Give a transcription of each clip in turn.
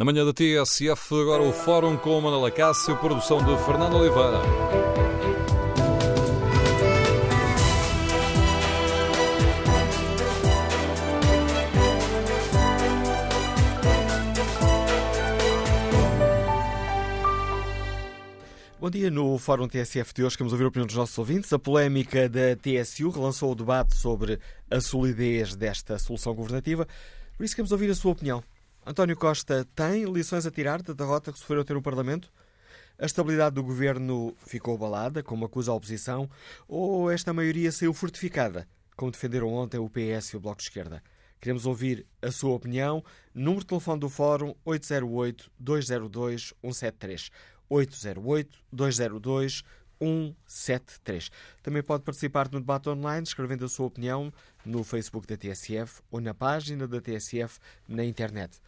Na manhã da TSF, agora o Fórum com Manuela Cássio, produção de Fernando Oliveira. Bom dia. No Fórum TSF de hoje queremos ouvir a opinião dos nossos ouvintes. A polémica da TSU relançou o debate sobre a solidez desta solução governativa. Por isso queremos ouvir a sua opinião. António Costa tem lições a tirar da derrota que sofreu ter o Parlamento? A estabilidade do governo ficou abalada, como acusa a oposição, ou esta maioria saiu fortificada, como defenderam ontem o PS e o Bloco de Esquerda? Queremos ouvir a sua opinião. Número de telefone do Fórum 808-202-173. 808-202-173. Também pode participar no debate online, escrevendo a sua opinião no Facebook da TSF ou na página da TSF na internet.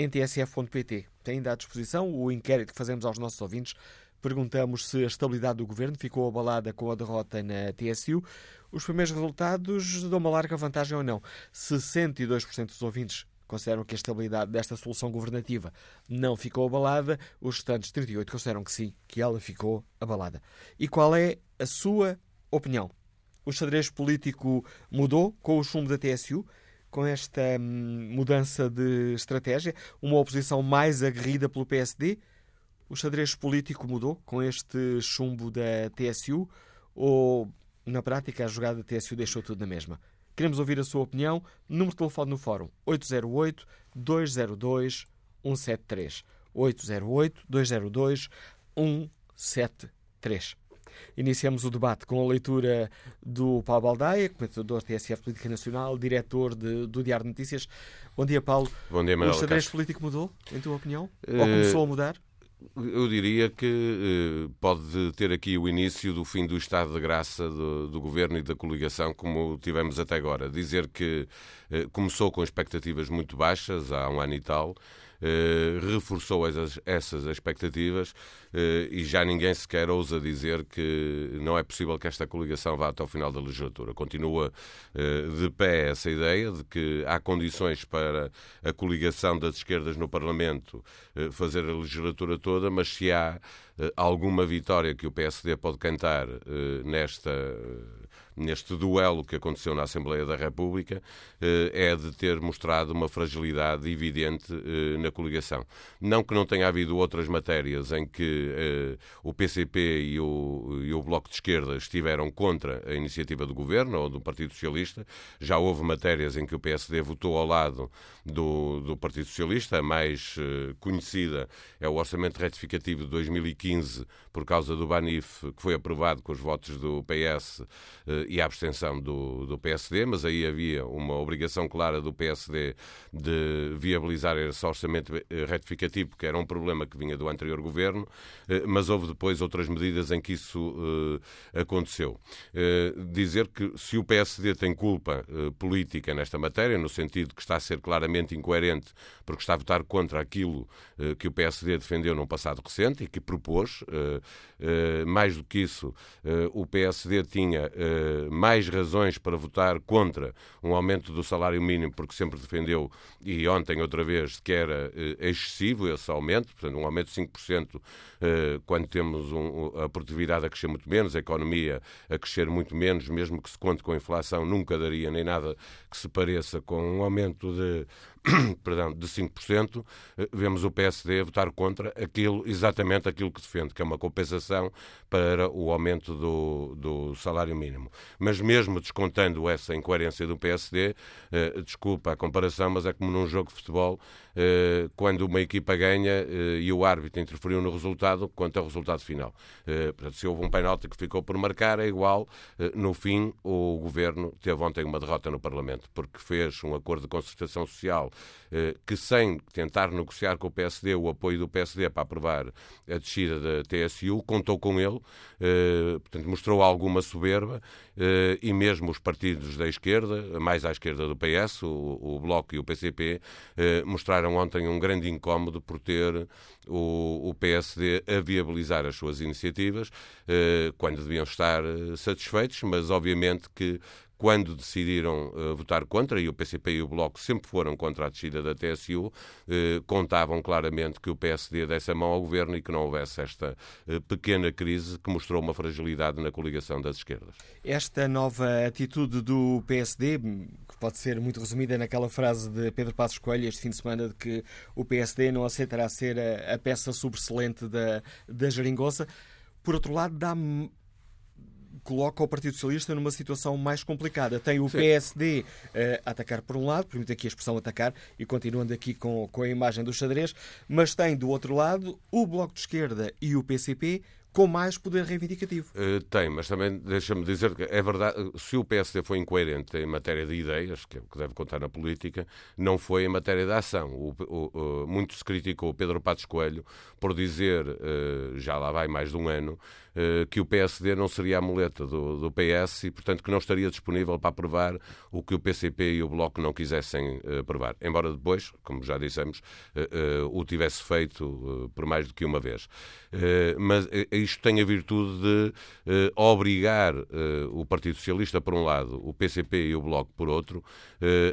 Em tsf.pt tem ainda à disposição o inquérito que fazemos aos nossos ouvintes. Perguntamos se a estabilidade do governo ficou abalada com a derrota na TSU. Os primeiros resultados dão uma larga vantagem ou não. 62% dos ouvintes consideram que a estabilidade desta solução governativa não ficou abalada, os restantes 38 consideram que sim, que ela ficou abalada. E qual é a sua opinião? O xadrez político mudou com o chumbo da TSU? Com esta hum, mudança de estratégia? Uma oposição mais aguerrida pelo PSD? O xadrez político mudou com este chumbo da TSU? Ou, na prática, a jogada da TSU deixou tudo na mesma? Queremos ouvir a sua opinião. Número de telefone no Fórum 808-202-173. 808-202-173. Iniciamos o debate com a leitura do Paulo Baldaia, comentador TSF Política Nacional, diretor de, do Diário de Notícias. Bom dia, Paulo. Bom dia, Manuel O xadrez político mudou, em tua opinião? Eh, Ou começou a mudar? Eu diria que eh, pode ter aqui o início do fim do estado de graça do, do governo e da coligação, como tivemos até agora. Dizer que eh, começou com expectativas muito baixas, há um ano e tal, reforçou essas, essas expectativas eh, e já ninguém sequer ousa dizer que não é possível que esta coligação vá até ao final da legislatura. Continua eh, de pé essa ideia de que há condições para a coligação das esquerdas no Parlamento eh, fazer a legislatura toda, mas se há eh, alguma vitória que o PSD pode cantar eh, nesta neste duelo que aconteceu na Assembleia da República eh, é de ter mostrado uma fragilidade evidente eh, na coligação. Não que não tenha havido outras matérias em que eh, o PCP e o, e o Bloco de Esquerda estiveram contra a iniciativa do Governo ou do Partido Socialista. Já houve matérias em que o PSD votou ao lado do, do Partido Socialista. A mais conhecida é o Orçamento Retificativo de 2015 por causa do Banif, que foi aprovado com os votos do PS eh, e a abstenção do, do PSD, mas aí havia uma obrigação clara do PSD de viabilizar esse orçamento eh, retificativo, que era um problema que vinha do anterior governo, eh, mas houve depois outras medidas em que isso aconteceu. Dizer que se o PSD tem culpa política nesta matéria, no sentido que está a ser claramente incoerente, porque está a votar contra aquilo que o PSD defendeu num passado recente e que propôs, mais do que isso, eh, o PSD tinha eh, mais razões para votar contra um aumento do salário mínimo, porque sempre defendeu, e ontem outra vez, que era eh, excessivo esse aumento, portanto, um aumento de 5%, eh, quando temos a produtividade a crescer muito menos, a economia a crescer muito menos, mesmo que se conte com a inflação, nunca daria nem nada que se pareça com um aumento de perdão, de 5%, eh, vemos o PSD votar contra aquilo, exatamente aquilo que defende, que é uma compensação para o aumento do, do salário mínimo. Mas mesmo descontando essa incoerência do PSD, eh, desculpa a comparação, mas é como num jogo de futebol, eh, quando uma equipa ganha eh, e o árbitro interferiu no resultado, quanto ao resultado final. Eh, portanto, se houve um penalti que ficou por marcar, é igual. Eh, no fim, o governo teve ontem uma derrota no Parlamento, porque fez um acordo de concertação social eh, que, sem tentar negociar com o PSD o apoio do PSD para aprovar a descida da TSU, contou com ele, eh, portanto, mostrou alguma soberba eh, e mesmo os partidos da esquerda, mais à esquerda do PS, o, Bloco e o PCP, mostraram ontem um grande incómodo por ter o, PSD a viabilizar as suas iniciativas, quando deviam estar satisfeitos, mas obviamente que quando decidiram votar contra, e o PCP e o Bloco sempre foram contra a descida da TSU, contavam claramente que o PSD desse a mão ao governo e que não houvesse esta pequena crise que mostrou uma fragilidade na coligação das esquerdas. Esta nova atitude do PSD, que pode ser muito resumida naquela frase de Pedro Passos Coelho este fim de semana de que o PSD não aceitará ser a, a peça sobressalente da, da por outro lado, dá coloca o Partido Socialista numa situação mais complicada. Tem o Sim. PSD uh, eh, a atacar por um lado, permite aqui a expressão atacar, e continuando aqui com, com a imagem do xadrez, mas tem do outro lado o Bloco de Esquerda e o PCP com mais poder reivindicativo. Uh, tem, mas também deixa-me dizer que é verdade, se o PSD foi incoerente em matéria de ideias, que é o que deve contar na política, não foi em matéria de ação. O, o, o, muito se criticou Pedro Patos Coelho por dizer, uh, já lá vai mais de um ano, que o PSD não seria a muleta do, do, PS e, portanto, que não estaria disponível para aprovar o que o PCP e o Bloco não quisessem aprovar. Embora depois, como já dissemos, o tivesse feito por mais do que uma vez. mas isto tem a virtude de obrigar o Partido Socialista, por um lado, o PCP e o Bloco, por outro,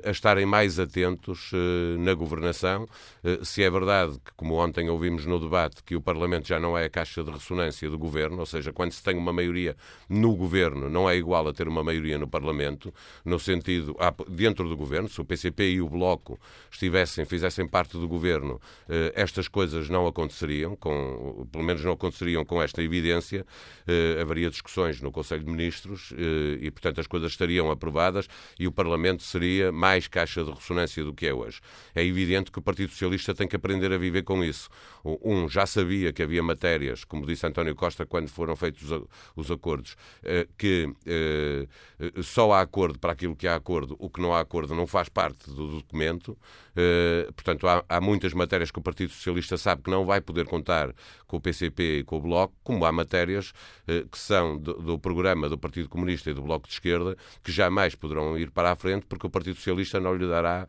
a estarem mais atentos na governação. se é verdade que, como ontem ouvimos no debate, que o Parlamento já não é a caixa de ressonância do governo, seja, quando se tem uma maioria no governo, não é igual a ter uma maioria no Parlamento, no sentido, dentro do governo, se o PCP e o Bloco estivessem, fizessem parte do governo, estas coisas não aconteceriam, com, pelo menos não aconteceriam com esta esta evidência, eh, haveria discussões no Conselho de Ministros eh, e, portanto, as coisas estariam aprovadas e o Parlamento seria mais caixa de ressonância do que é hoje. É evidente que o Partido Socialista tem que aprender a viver com isso. Um, já sabia que havia matérias, como disse António Costa quando foram feitos os acordos, eh, que eh, só há acordo para aquilo que há acordo, o que não há acordo não faz parte do documento. Eh, portanto, há, há muitas matérias que o Partido Socialista sabe que não vai poder contar com o PCP e com o Bloco, como há matérias que são do, do, programa do Partido Comunista e do Bloco de Esquerda que jamais poderão ir para a frente porque o Partido Socialista não lhe dará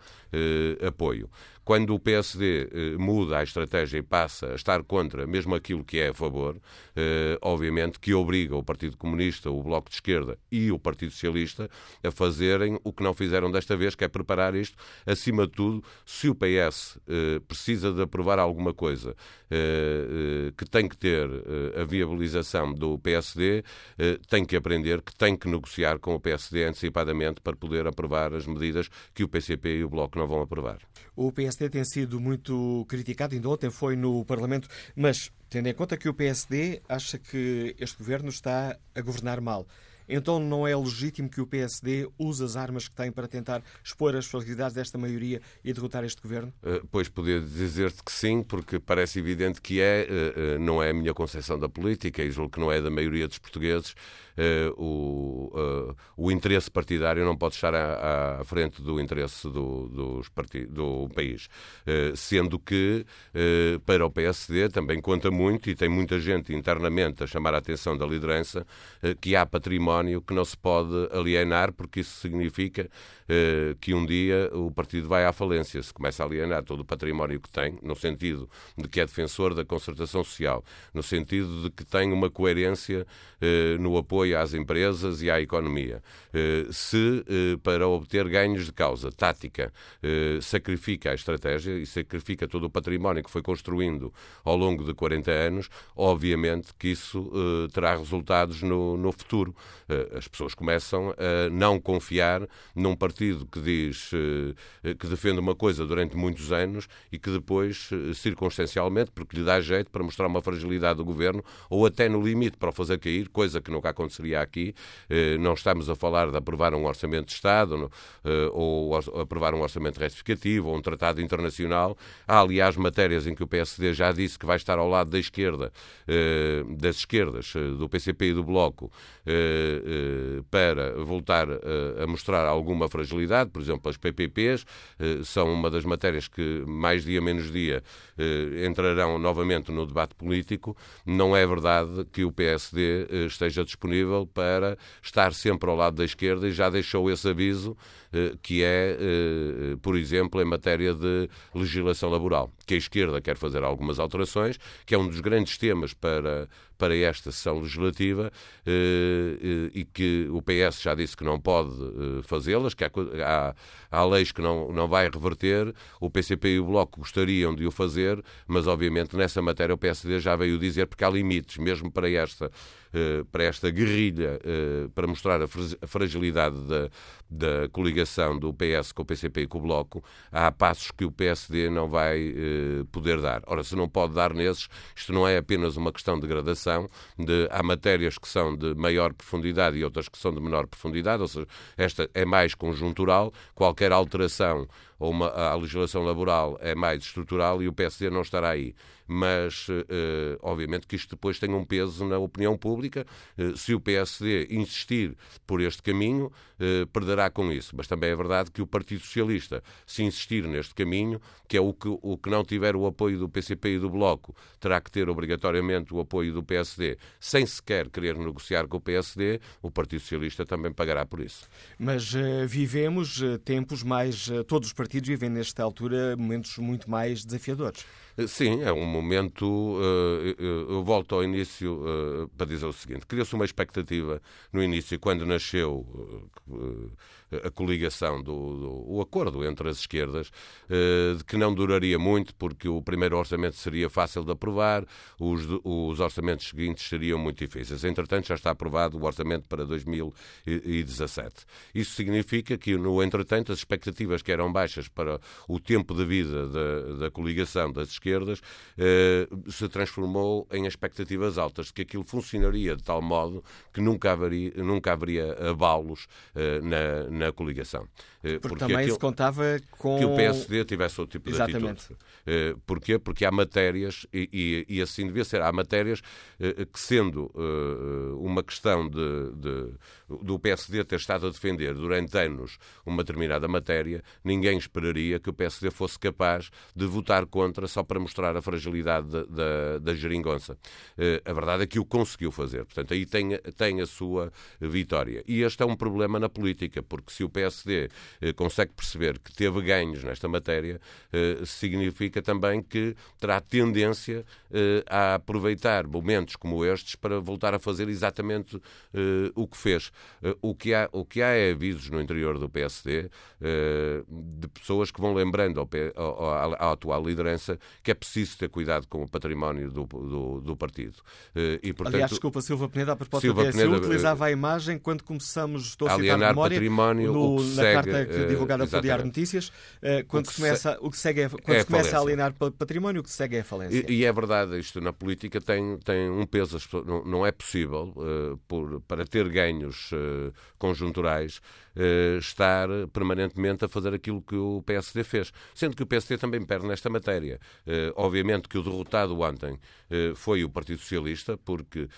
apoio. Quando o PSD eh, muda a estratégia e passa a estar contra mesmo aquilo que é a favor, eh, obviamente que obriga o Partido Comunista, o Bloco de Esquerda e o Partido Socialista a fazerem o que não fizeram desta vez, que é preparar isto. Acima de tudo, se o PS eh, precisa de aprovar alguma coisa que tem que ter a viabilização do PSD, tem que aprender que tem que negociar com o PSD antecipadamente para poder aprovar as medidas que o PCP e o Bloco não vão aprovar. O tem sido muito criticado, ainda ontem foi no Parlamento, mas tendo em conta que o PSD acha que este governo está a governar mal, então não é legítimo que o PSD use as armas que tem para tentar expor as fragilidades desta maioria e derrotar este governo? Uh, pois poder dizer-te que sim, porque parece evidente que é, uh, uh, não é a minha concepção da política, e julgo que não é da maioria dos portugueses. O, o, interesse partidário não pode estar à, à frente do interesse do, dos do país. Sendo que para o PSD também conta muito, e tem muita gente internamente a chamar a atenção da liderança, que há património património que não se pode alienar, porque isso significa que um dia o partido vai à falência. Se começa a alienar todo o património que tem, no sentido de que é defensor da concertação social, no sentido de que tem uma coerência eh, no apoio às empresas e à economia. Eh, se, para obter ganhos de causa tática, sacrifica a estratégia e sacrifica todo o património que foi construindo ao longo de 40 anos, obviamente que isso terá resultados no, futuro. Eh, as pessoas começam a não confiar num partido que diz eh, que defende uma coisa durante muitos anos e que depois, eh, circunstancialmente, porque lhe dá jeito para mostrar uma fragilidade do governo ou até no limite para o fazer cair, coisa que nunca aconteceria aqui. Não estamos a falar de aprovar um orçamento de Estado ou aprovar um orçamento retificativo ou um tratado internacional. Há, aliás, matérias em que o PSD já disse que vai estar ao lado da esquerda, das esquerdas, do PCP e do Bloco, eh, para voltar a mostrar alguma fragilidade, por exemplo, as PPPs eh, são uma das matérias que mais dia menos dia eh, entrarão novamente no debate político. Não é verdade que o PSD esteja disponível para estar sempre ao lado da esquerda e já deixou esse aviso que é, por exemplo, em matéria de legislação laboral, que a esquerda quer fazer algumas alterações, que é um dos grandes temas para, para esta sessão legislativa e que o PS já disse que não pode fazê-las, que há, há, há, leis que não, não vai reverter, o PCP e o Bloco gostariam de o fazer, mas obviamente nessa matéria o PSD já veio dizer porque há limites, mesmo para esta eh, para esta guerrilha, eh, para mostrar a fragilidade da, da coligação do PS com o PCP e com o Bloco, há passos que o PSD não vai eh, poder dar. Ora, se não pode dar nesses, isto não é apenas uma questão de gradação, de, há matérias que são de maior profundidade e outras que são de menor profundidade, ou seja, esta é mais conjuntural, qualquer alteração ou uma, a legislação laboral é mais estrutural e o PSD não estará aí. Mas, eh, obviamente, que isto depois tem um peso na opinião pública. Eh, se o PSD insistir por este caminho, eh, perderá com isso. Mas também é verdade que o Partido Socialista, se insistir neste caminho, que é o que, o que não tiver o apoio do PCP e do Bloco, terá que ter obrigatoriamente o apoio do PSD, sem sequer querer negociar com o PSD, o Partido Socialista também pagará por isso. Mas uh, vivemos uh, tempos mais. Uh, todos os partidos vivem, nesta altura, momentos muito mais desafiadores. Sim, é um momento. Eu volto ao início para dizer o seguinte: criou-se uma expectativa no início, quando nasceu a coligação, do, do, o acordo entre as esquerdas, eh, de que não duraria muito, porque o primeiro orçamento seria fácil de aprovar, os, os orçamentos seguintes seriam muito difíceis. Entretanto, já está aprovado o orçamento para 2017. Isso significa que, no entretanto, as expectativas que eram baixas para o tempo de vida da, da coligação das esquerdas eh, se transformou em expectativas altas, de que aquilo funcionaria de tal modo que nunca haveria, nunca haveria abalos eh, na na coligação. Eh, porque, porque também aquilo, se contava com... Que o PSD tivesse outro tipo Exatamente. de atitude. Eh, porquê? Porque há matérias, e, e, e assim devia ser, há matérias eh, que sendo uma questão de, de, do PSD ter estado a defender durante anos uma determinada matéria, ninguém esperaria que o PSD fosse capaz de votar contra só para mostrar a fragilidade da, da, da geringonça. A verdade é que o conseguiu fazer. Portanto, aí tem, tem a sua vitória. E este é um problema na política, porque se o PSD consegue perceber que teve ganhos nesta matéria, eh, significa também que terá tendência eh, a aproveitar momentos como estes para voltar a fazer exatamente o que fez. o, que há, o que há é avisos no interior do PSD de pessoas que vão lembrando ao, ao, à atual liderança que é preciso ter cuidado com o património do, do, do partido. E, portanto, Aliás, desculpa, Silva Peneda, a propósito Silva do PSU, Peneda, utilizava a imagem quando começamos, estou a citar memória, património. No, segue, que, divulgada pelo Diário Notícias, quando, se começa, se... o que segue é, quando é começa a alienar património, o que segue é a falência. E, e, é verdade, isto na política tem, tem um peso. Não, não é possível, por, para ter ganhos conjunturais, estar permanentemente a fazer aquilo que o PSD fez. Sendo que o PSD também perde nesta matéria. obviamente que o derrotado ontem foi o Partido Socialista, porque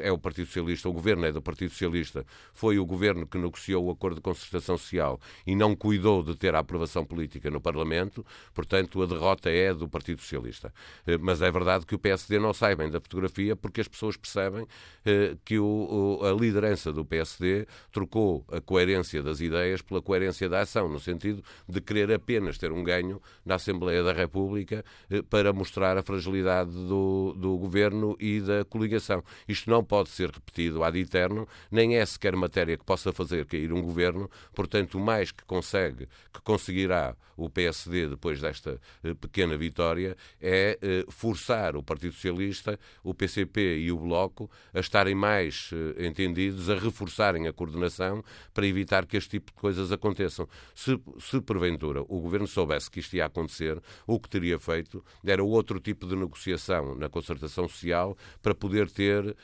é o Partido Socialista, o governo é do Partido Socialista, foi o governo que negociou o acordo de concertação social e não cuidou de ter a aprovação política no Parlamento, portanto, a derrota é do Partido Socialista. Eh, mas é verdade que o PSD não sai bem da fotografia porque as pessoas percebem eh, que a liderança do PSD trocou a coerência das ideias pela coerência da ação, no sentido de querer apenas ter um ganho na Assembleia da República eh, para mostrar a fragilidade do, do governo e da coligação. Isto não pode ser repetido ad eterno, nem é sequer matéria que possa fazer cair um governo, portanto, mais que consegue, que conseguirá o PSD depois desta eh, pequena vitória, é eh, forçar o Partido Socialista, o PCP e o Bloco a estarem mais eh, entendidos, a reforçarem a coordenação para evitar que este tipo de coisas aconteçam. Se, se porventura o governo soubesse que isto ia acontecer, o que teria feito era outro tipo de negociação na concertação social para poder ter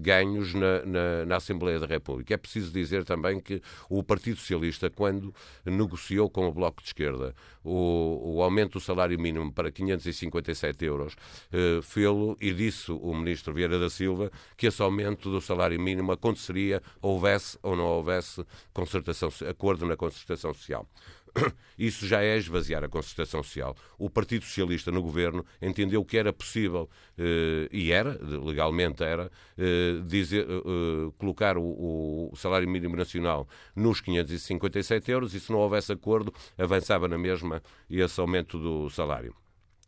ganhos na, na, na Assembleia da República. É preciso dizer também que o Partido Socialista, quando negociou com o Bloco de Esquerda o, o aumento do salário mínimo para 557 euros, eh, fê-lo e disse o Ministro Vieira da Silva que esse aumento do salário mínimo aconteceria houvesse ou não houvesse concertação, acordo na concertação social. Isso já é esvaziar a concertação social. O Partido Socialista no governo entendeu que era possível, eh, e era, legalmente era, eh, dizer, eh, colocar o, o, salário mínimo nacional nos 557 euros e se não houvesse acordo, avançava na mesma esse aumento do salário.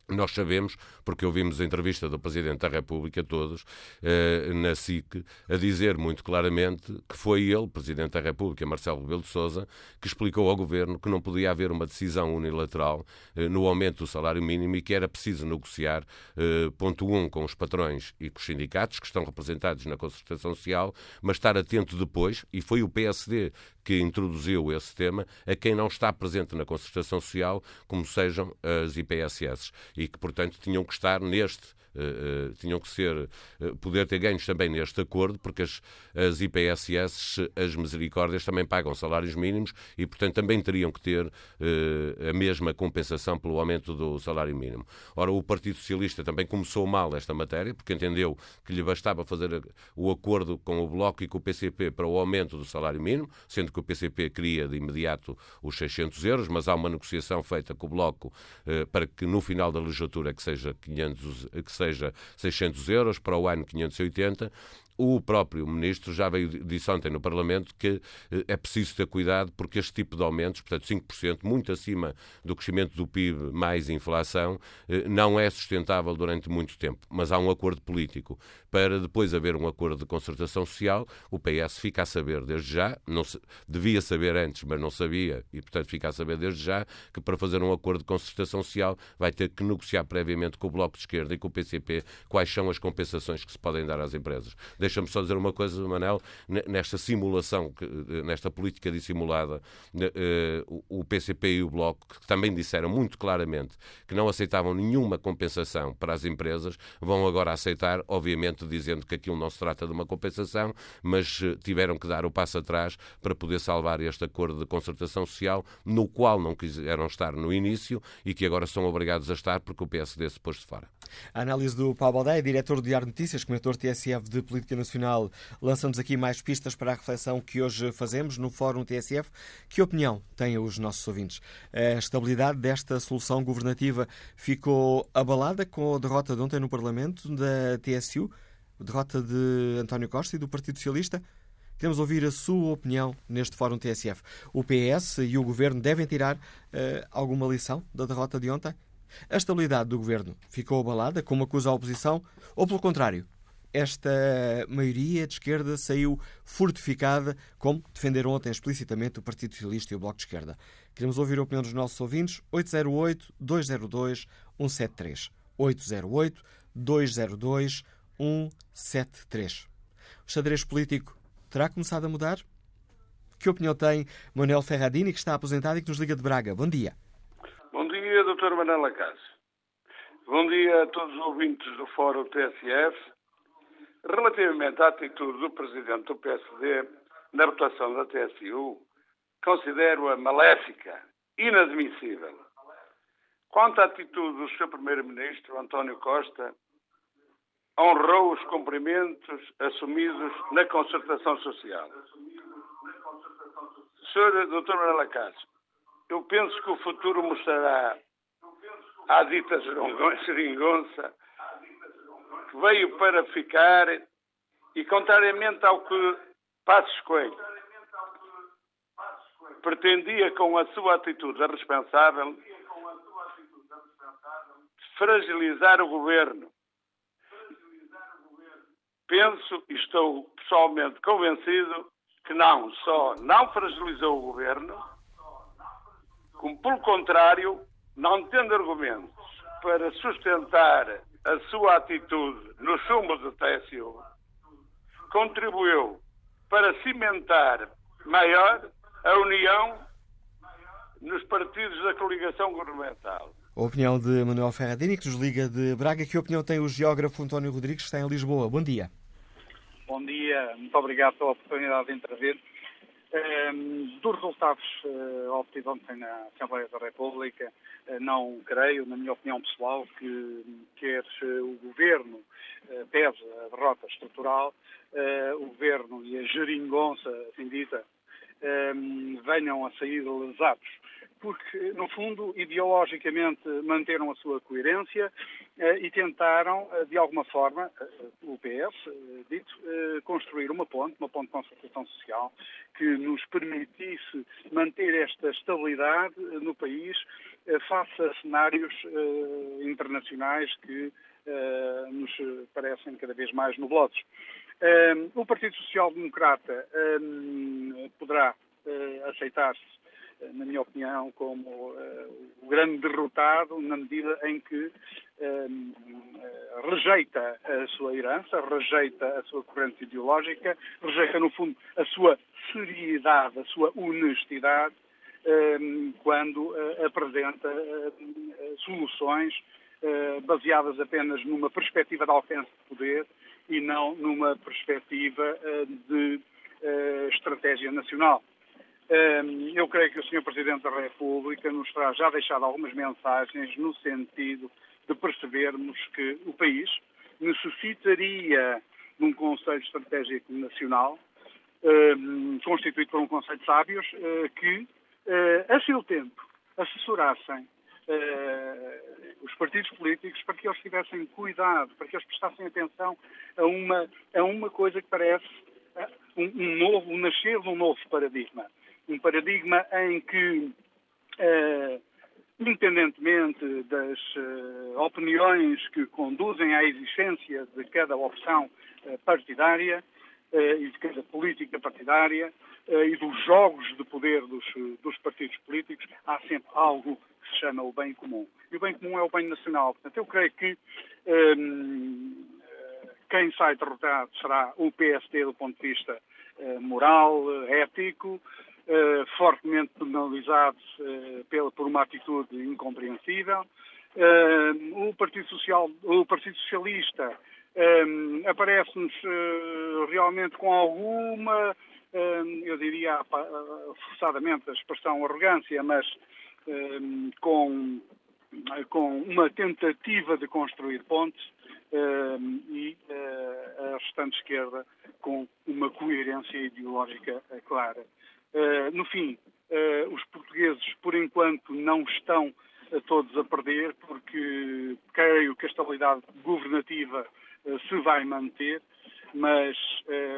Nós sabemos, porque ouvimos a entrevista do Presidente da República, todos, eh, na SIC, a dizer muito claramente que foi ele, Presidente da República, Marcelo Rebelo de Sousa, que explicou ao Governo que não podia haver uma decisão unilateral eh, no aumento do salário mínimo e que era preciso negociar, eh, ponto um, com os patrões e com os sindicatos, que estão representados na concertação social, mas estar atento depois, e foi o PSD que introduziu esse tema, a quem não está presente na concertação social, como sejam as IPSS e que, portanto, tinham que estar neste Uh, tinham que ser, uh, poder ter ganhos também neste acordo, porque as, as IPSS, as misericórdias, também pagam salários mínimos e, portanto, também teriam que ter a mesma compensação pelo aumento do salário mínimo. Ora, o Partido Socialista também começou mal esta matéria, porque entendeu que lhe bastava fazer o acordo com o Bloco e com o PCP para o aumento do salário mínimo, sendo que o PCP queria de imediato os 600 euros, mas há uma negociação feita com o Bloco para que no final da legislatura que seja 500, que seja seja 600 euros, para o ano 580, o próprio Ministro já veio, disse ontem no Parlamento que eh, é preciso ter cuidado porque este tipo de aumentos, portanto 5%, muito acima do crescimento do PIB mais inflação, eh, não é sustentável durante muito tempo. Mas há um acordo político. Para depois haver um acordo de concertação social, o PS fica a saber desde já, não se, devia saber antes, mas não sabia, e portanto fica a saber desde já, que para fazer um acordo de concertação social vai ter que negociar previamente com o Bloco de Esquerda e com o PCP quais são as compensações que se podem dar às empresas. Deixa-me só dizer uma coisa, Manel, nesta simulação, nesta política dissimulada, eh, o PCP e o Bloco, que também disseram muito claramente que não aceitavam nenhuma compensação para as empresas, vão agora aceitar, obviamente dizendo que aquilo não se trata de uma compensação, mas eh, tiveram que dar o passo atrás para poder salvar este acordo de concertação social, no qual não quiseram estar no início e que agora são obrigados a estar porque o PSD se pôs de fora. A análise do Paulo Baldeia, diretor do Diário Notícias, comentor TSF de Política Nacional, lança-nos aqui mais pistas para a reflexão que hoje fazemos no Fórum TSF. Que opinião têm os nossos ouvintes? A estabilidade desta solução governativa ficou abalada com a derrota de ontem no Parlamento da TSU, derrota de António Costa e do Partido Socialista? Queremos ouvir a sua opinião neste Fórum TSF. O PS e o Governo devem tirar uh, alguma lição da derrota de ontem? A estabilidade do governo ficou abalada, como acusa a oposição, ou pelo contrário, esta maioria de esquerda saiu fortificada, como defenderam ontem explicitamente o Partido Socialista e o Bloco de Esquerda. Queremos ouvir a opinião dos nossos ouvintes. 808-202-173. 808-202-173. O xadrez político terá começado a mudar? Que opinião tem Manuel Ferradini, que está aposentado e que nos liga de Braga? Bom dia Dr. Manela Cássio. Bom dia a todos os ouvintes do Fórum TSF. Relativamente à atitude do Presidente do PSD na votação da TSU, considero-a maléfica, inadmissível. Quanto à atitude do Sr. Primeiro-Ministro, António Costa, honrou os cumprimentos assumidos na concertação social. Sr. Dr. Manela Cássio, eu penso que o futuro mostrará à dita geringonça que veio para ficar e, contrariamente ao que Passos Coelho pretendia com a sua atitude responsável fragilizar o governo. Penso e estou pessoalmente convencido que não só não fragilizou o governo, como pelo contrário não tendo argumentos para sustentar a sua atitude no sumo do TSU, contribuiu para cimentar maior a união nos partidos da coligação governamental. A opinião de Manuel Ferradini, que nos liga de Braga. Que opinião tem o geógrafo António Rodrigues, que está em Lisboa? Bom dia. Bom dia, muito obrigado pela oportunidade de intervir. Um, dos resultados uh, obtidos ontem na Assembleia da República, uh, não creio, na minha opinião pessoal, que quer o Governo uh, pese a derrota estrutural, o Governo e a geringonça, assim dita, um, venham a sair lesados porque, no fundo, ideologicamente manteram a sua coerência eh, e tentaram, eh, de alguma forma, eh, o PS, dito, construir uma ponte, uma ponte de concertação social, que nos permitisse manter esta estabilidade no país face a cenários internacionais que nos parecem cada vez mais nublosos. o Partido Social Democrata poderá aceitar-se na minha opinião, como uh, o grande derrotado, na medida em que uh, rejeita a sua herança, rejeita a sua corrente ideológica, rejeita, no fundo, a sua seriedade, a sua honestidade, uh, quando apresenta soluções baseadas apenas numa perspectiva de alcance de poder e não numa perspectiva de estratégia nacional. Eu creio que o Sr. Presidente da República nos terá já deixado algumas mensagens no sentido de percebermos que o país necessitaria de um Conselho Estratégico Nacional, constituído por um Conselho de Sábios, eh, que, eh, a seu tempo, assessorassem eh, os partidos políticos para que eles tivessem cuidado, para que eles prestassem atenção a uma, a uma coisa que parece um, novo, um nascer de um novo paradigma um paradigma em que, uh, independentemente das uh, opiniões que conduzem à existência de cada opção uh, partidária e de cada política partidária e dos jogos de poder dos, dos partidos políticos, há sempre algo que se chama o bem comum. E o bem comum é o bem nacional. Portanto, eu creio que um, quem sai derrotado será o PST do ponto de vista moral, ético, eh, fortemente penalizados uh, pela, por uma atitude incompreensível. Uh, o, Partido Social, o Partido Socialista aparece-nos realmente com alguma, eu diria forçadamente a expressão arrogância, mas com, com uma tentativa de construir pontes e a restante esquerda com uma coerência ideológica clara. Eh, no fim, uh, os portugueses, por enquanto, não estão todos a perder, porque creio que a estabilidade governativa se vai manter, mas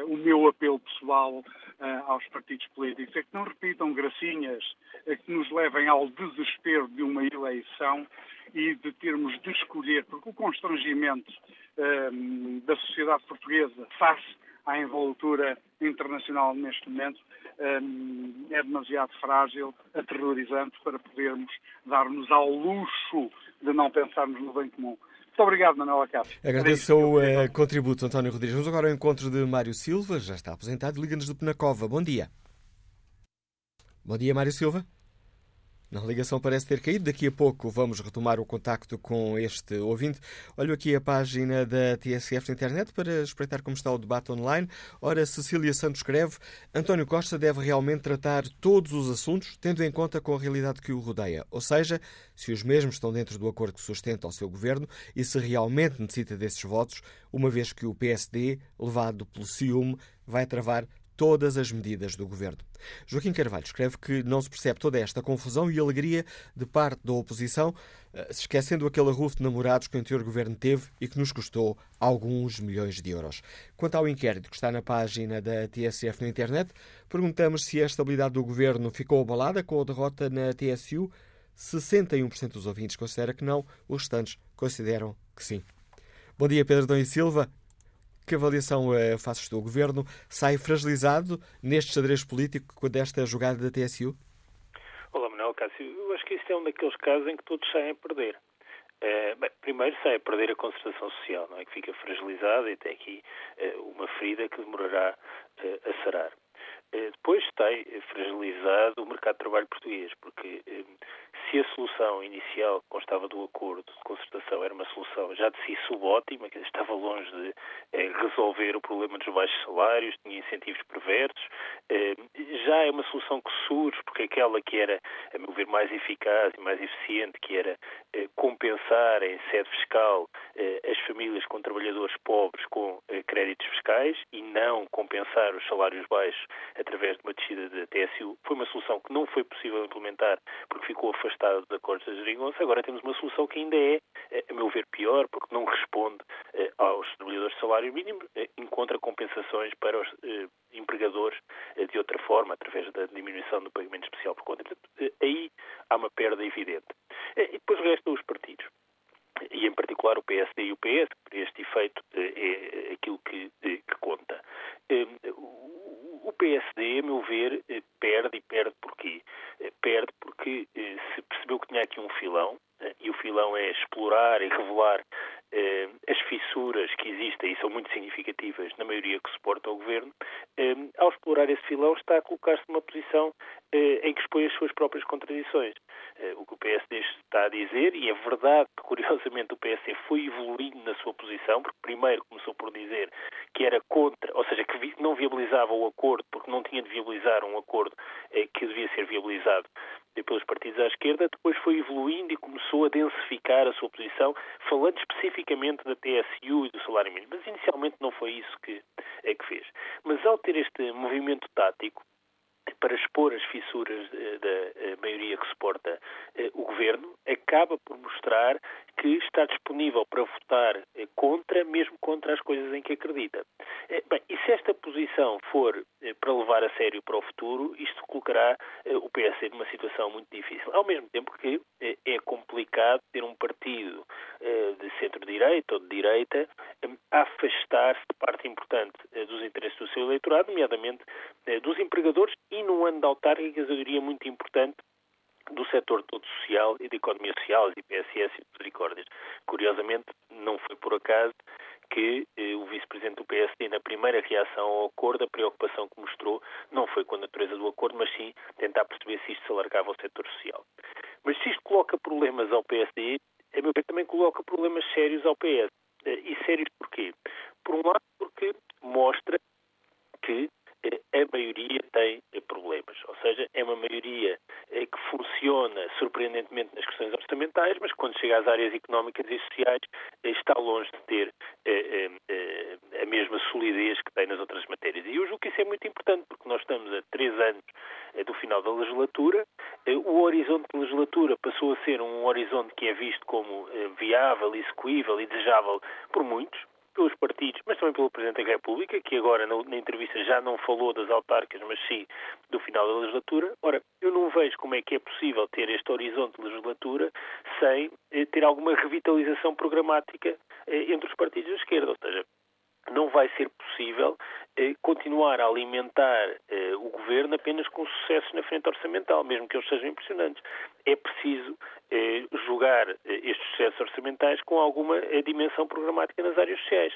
o meu apelo pessoal aos partidos políticos é que não repitam gracinhas que nos levem ao desespero de uma eleição e de termos de escolher, porque o constrangimento da sociedade portuguesa face à envoltura internacional neste momento Hum, é demasiado frágil, aterrorizante para podermos dar-nos ao luxo de não pensarmos no bem comum. Muito obrigado, Manuela Cássio. Agradeço o uh, contributo, António Rodrigues. Vamos agora ao encontro de Mário Silva, já está aposentado. Liga-nos do Penacova. Bom dia. Bom dia, Mário Silva. A ligação parece ter caído. Daqui a pouco vamos retomar o contacto com este ouvinte. Olho aqui a página da TSF na internet para espreitar como está o debate online. Ora, Cecília Santos escreve: António Costa deve realmente tratar todos os assuntos, tendo em conta com a realidade que o rodeia. Ou seja, se os mesmos estão dentro do acordo que sustenta o seu governo e se realmente necessita desses votos, uma vez que o PSD, levado pelo ciúme, vai travar todas as medidas do governo. Joaquim Carvalho escreve que não se percebe toda esta confusão e alegria de parte da oposição, eh, esquecendo aquele arrufo de namorados que o anterior governo teve e que nos custou alguns milhões de euros. Quanto ao inquérito que está na página da TSF na internet, perguntamos se a estabilidade do governo ficou abalada com a derrota na TSU. 61% dos ouvintes considera que não, os restantes consideram que sim. Bom dia, Pedro Dom e Silva. Que avaliação uh, fazes do governo sai fragilizado neste xadrez político desta jogada da TSU? Olá, Manuel Cássio. Eu acho que este é um daqueles casos em que todos saem a perder. Uh, bem, primeiro sai a perder a concertação social, não é? que fica fragilizada e tem aqui uh, uma ferida que demorará uh, a sarar. Depois tem fragilizado o mercado de trabalho português, porque se a solução inicial que constava do acordo de concertação era uma solução já de si subótima, que estava longe de eh, resolver o problema dos baixos salários, tinha incentivos perversos, eh, já é uma solução que surge, porque aquela que era, a meu ver, mais eficaz e mais eficiente, que era eh, compensar em sede fiscal eh, as famílias com trabalhadores pobres com eh, créditos fiscais e não compensar os salários baixos através de uma descida da TSU, foi uma solução que não foi possível implementar porque ficou afastada dos acordos da geringonça, agora temos uma solução que ainda é, eh, a meu ver, pior, porque não responde eh, aos trabalhadores de salário mínimo, eh, encontra compensações para os empregadores de outra forma, através da diminuição do pagamento especial por conta. Portanto, aí há uma perda evidente. E depois restam os partidos e em particular o PSD e o PS, para este efeito é aquilo que, que conta. O PSD, a meu ver, perde e perde porquê? Perde porque se percebeu que tinha aqui um filão, e o filão é explorar e revelar eh, as fissuras que existem e são muito significativas na maioria que suporta o governo, eh, ao explorar esse filão está a colocar-se numa posição eh, em que expõe as suas próprias contradições. Eh, o que o PSD está a dizer, e é verdade que curiosamente o PSD foi evoluindo na sua posição, porque primeiro começou por dizer que era contra, ou seja, que não viabilizava o acordo, porque não tinha de viabilizar um acordo eh, que devia ser viabilizado pelos partidos à esquerda, depois foi evoluindo e começou a densificar a sua posição, falando especificamente da TSU e do salário mínimo. Mas inicialmente não foi isso que, é que fez. Mas ao ter este movimento tático, para expor as fissuras eh, da eh, maioria que suporta eh, o governo, acaba por mostrar que está disponível para votar contra, mesmo contra as coisas em que acredita. Bem, e se esta posição for para levar a sério para o futuro, isto colocará o PS numa situação muito difícil. Ao mesmo tempo que é complicado ter um partido de centro-direita ou de direita afastar-se de parte importante dos interesses do seu eleitorado, nomeadamente dos empregadores e num ano de autárquicas, eu diria muito importante, do setor todo social e da economia social, e PSS e misericórdias. Curiosamente, não foi por acaso que eh, o vice-presidente do PSD, na primeira reação ao acordo, a preocupação que mostrou não foi com a natureza do acordo, mas sim tentar perceber se isto se alargava ao setor social. Mas se isto coloca problemas ao PSD, a meu ver também coloca problemas sérios ao PS. Eh, e sérios porquê? Por um lado, porque mostra que a maioria tem problemas. Ou seja, é uma maioria eh, que funciona surpreendentemente nas questões orçamentais, mas quando chega às áreas económicas e sociais eh, está longe de ter eh, a mesma solidez que tem nas outras matérias. E eu julgo que isso é muito importante, porque nós estamos a três anos do final da legislatura, o horizonte de legislatura passou a ser um horizonte que é visto como viável, execuível e desejável por muitos, pelos partidos, mas também pelo Presidente da República, que agora na, entrevista já não falou das autárquicas, mas sim do final da legislatura. Ora, eu não vejo como é que é possível ter este horizonte de legislatura sem eh, ter alguma revitalização programática eh, entre os partidos da esquerda, ou seja, não vai ser possível eh, continuar a alimentar eh, o governo apenas com sucessos na frente orçamental, mesmo que eles sejam impressionantes. É preciso eh, jogar eh, estes sucessos orçamentais com alguma eh, dimensão programática nas áreas sociais.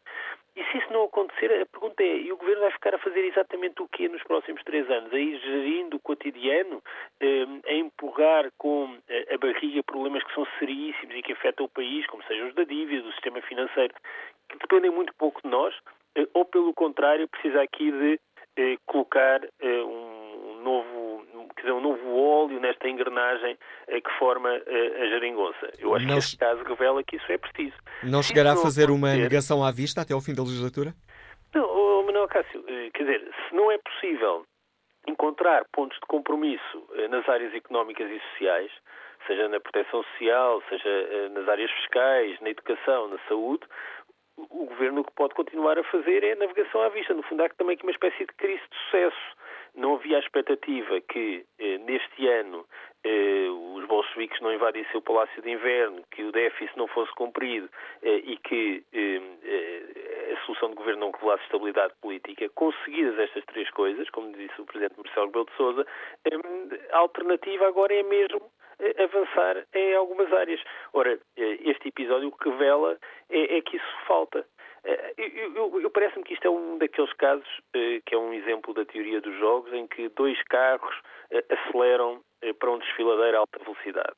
E se isso não acontecer, a pergunta é: e o governo vai ficar a fazer exatamente o quê nos próximos três anos? A ir gerindo o cotidiano, eh, a empurrar com a barriga problemas que são seríssimos e que afetam o país, como sejam os da dívida, do sistema financeiro, que dependem muito pouco de nós, ou pelo contrário, precisa aqui de colocar um novo, quer dizer, um novo óleo nesta engrenagem que forma a geringonça. Eu acho não, que este caso revela que isso é preciso. Não Se chegará a fazer uma negação à vista até ao fim da legislatura? Não, oh, Manuel Cássio, eh, quer dizer, se não é possível encontrar pontos de compromisso eh, nas áreas económicas e sociais, seja na proteção social, seja eh, nas áreas fiscais, na educação, na saúde, o governo o que pode continuar a fazer é navegação à vista. No fundo, há também aqui uma espécie de crise de sucesso. Não havia a expectativa que eh, neste ano eh, os bolcheviques não invadissem o Palácio de Inverno, que o déficit não fosse cumprido eh, e que eh, eh, a solução de governo não revelasse estabilidade política. Conseguidas estas três coisas, como disse o Presidente Marcelo Rebelo de Sousa, eh, a alternativa agora é mesmo avançar em algumas áreas. Ora, este episódio o que revela é, é que isso falta. Eu, eu, eu parece-me que isto é um daqueles casos que é um exemplo da teoria dos jogos em que dois carros aceleram para um desfiladeiro a alta velocidade.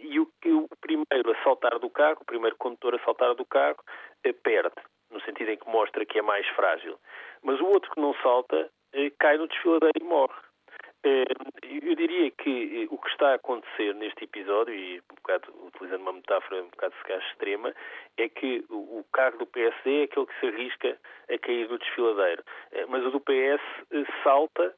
E o, o primeiro a saltar do carro, o primeiro condutor a saltar do carro, perde, no sentido em que mostra que é mais frágil. Mas o outro que não salta cai no desfiladeiro e morre. Eh, eu diria que eh, o que está a acontecer neste episódio, e um bocado, utilizando uma metáfora um bocado se calhar extrema, é que o carro do PSD é aquele que se arrisca a cair no desfiladeiro. Eh, mas o do PS salta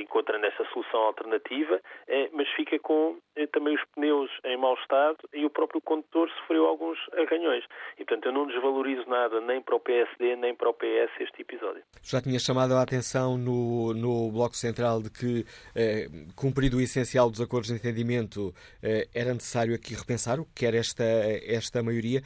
encontrando esta solução alternativa, eh, mas fica com eh, também os pneus em mau estado e o próprio condutor sofreu alguns arranhões. E, portanto, eu não desvalorizo nada nem para o PSD nem para o PS este episódio. Já tinha chamado a atenção no, no Bloco Central de que, eh, cumprido o essencial dos acordos de entendimento, eh, era necessário aqui repensar o que quer esta, esta maioria.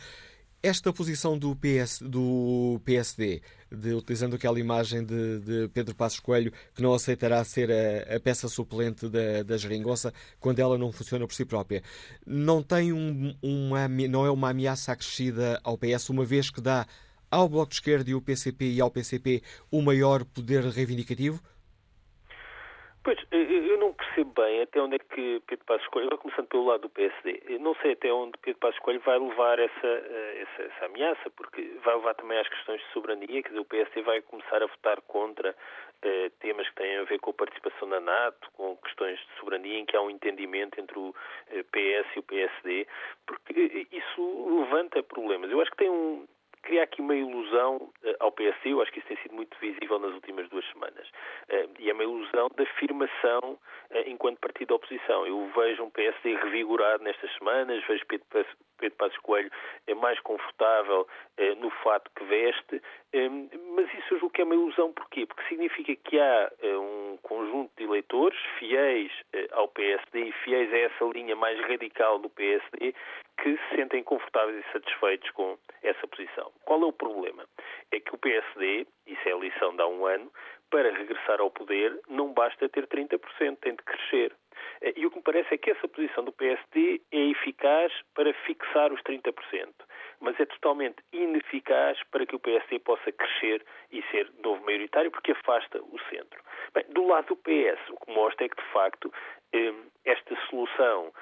Esta posição do, PS, do PSD, de, utilizando aquela imagem de, de, Pedro Passos Coelho, que não aceitará ser a, a peça suplente da, da geringonça quando ela não funciona por si própria, não, tem um, uma, não é uma ameaça acrescida ao PS, uma vez que dá ao Bloco de Esquerda e ao PCP e ao PCP o maior poder reivindicativo? Pois, eu não percebo bem até onde é que Pedro Passos Coelho, começando pelo lado do PSD, eu não sei até onde Pedro Passos Coelho vai levar essa, eh, essa, essa, ameaça, porque vai levar também às questões de soberania, quer dizer, o PSD vai começar a votar contra eh, temas que têm a ver com a participação na NATO, com questões de soberania em que há um entendimento entre o eh, PS e o PSD, porque isso levanta problemas. Eu acho que tem um, cria aqui uma ilusão uh, ao PSD, eu acho que isso tem sido muito visível nas últimas duas semanas, uh, e é uma ilusão da afirmação uh, enquanto partido da oposição. Eu vejo um PSD revigorado nestas semanas, vejo Pedro, Pedro Passos Coelho é mais confortável no fato que veste, mas isso eu julgo que é uma ilusão. Porquê? Porque significa que há um conjunto de eleitores fiéis ao PSD e fiéis a essa linha mais radical do PSD que se sentem confortáveis e satisfeitos com essa posição. Qual é o problema? É que o PSD, isso é a lição de há um ano, para regressar ao poder não basta ter 30%, tem de crescer. Eh, e o que me parece é que essa posição do PSD é eficaz para fixar os 30%, mas é totalmente ineficaz para que o PSD possa crescer e ser novo maioritário, porque afasta o centro. Bem, do lado do PS, o que mostra é que, de facto, eh, esta solução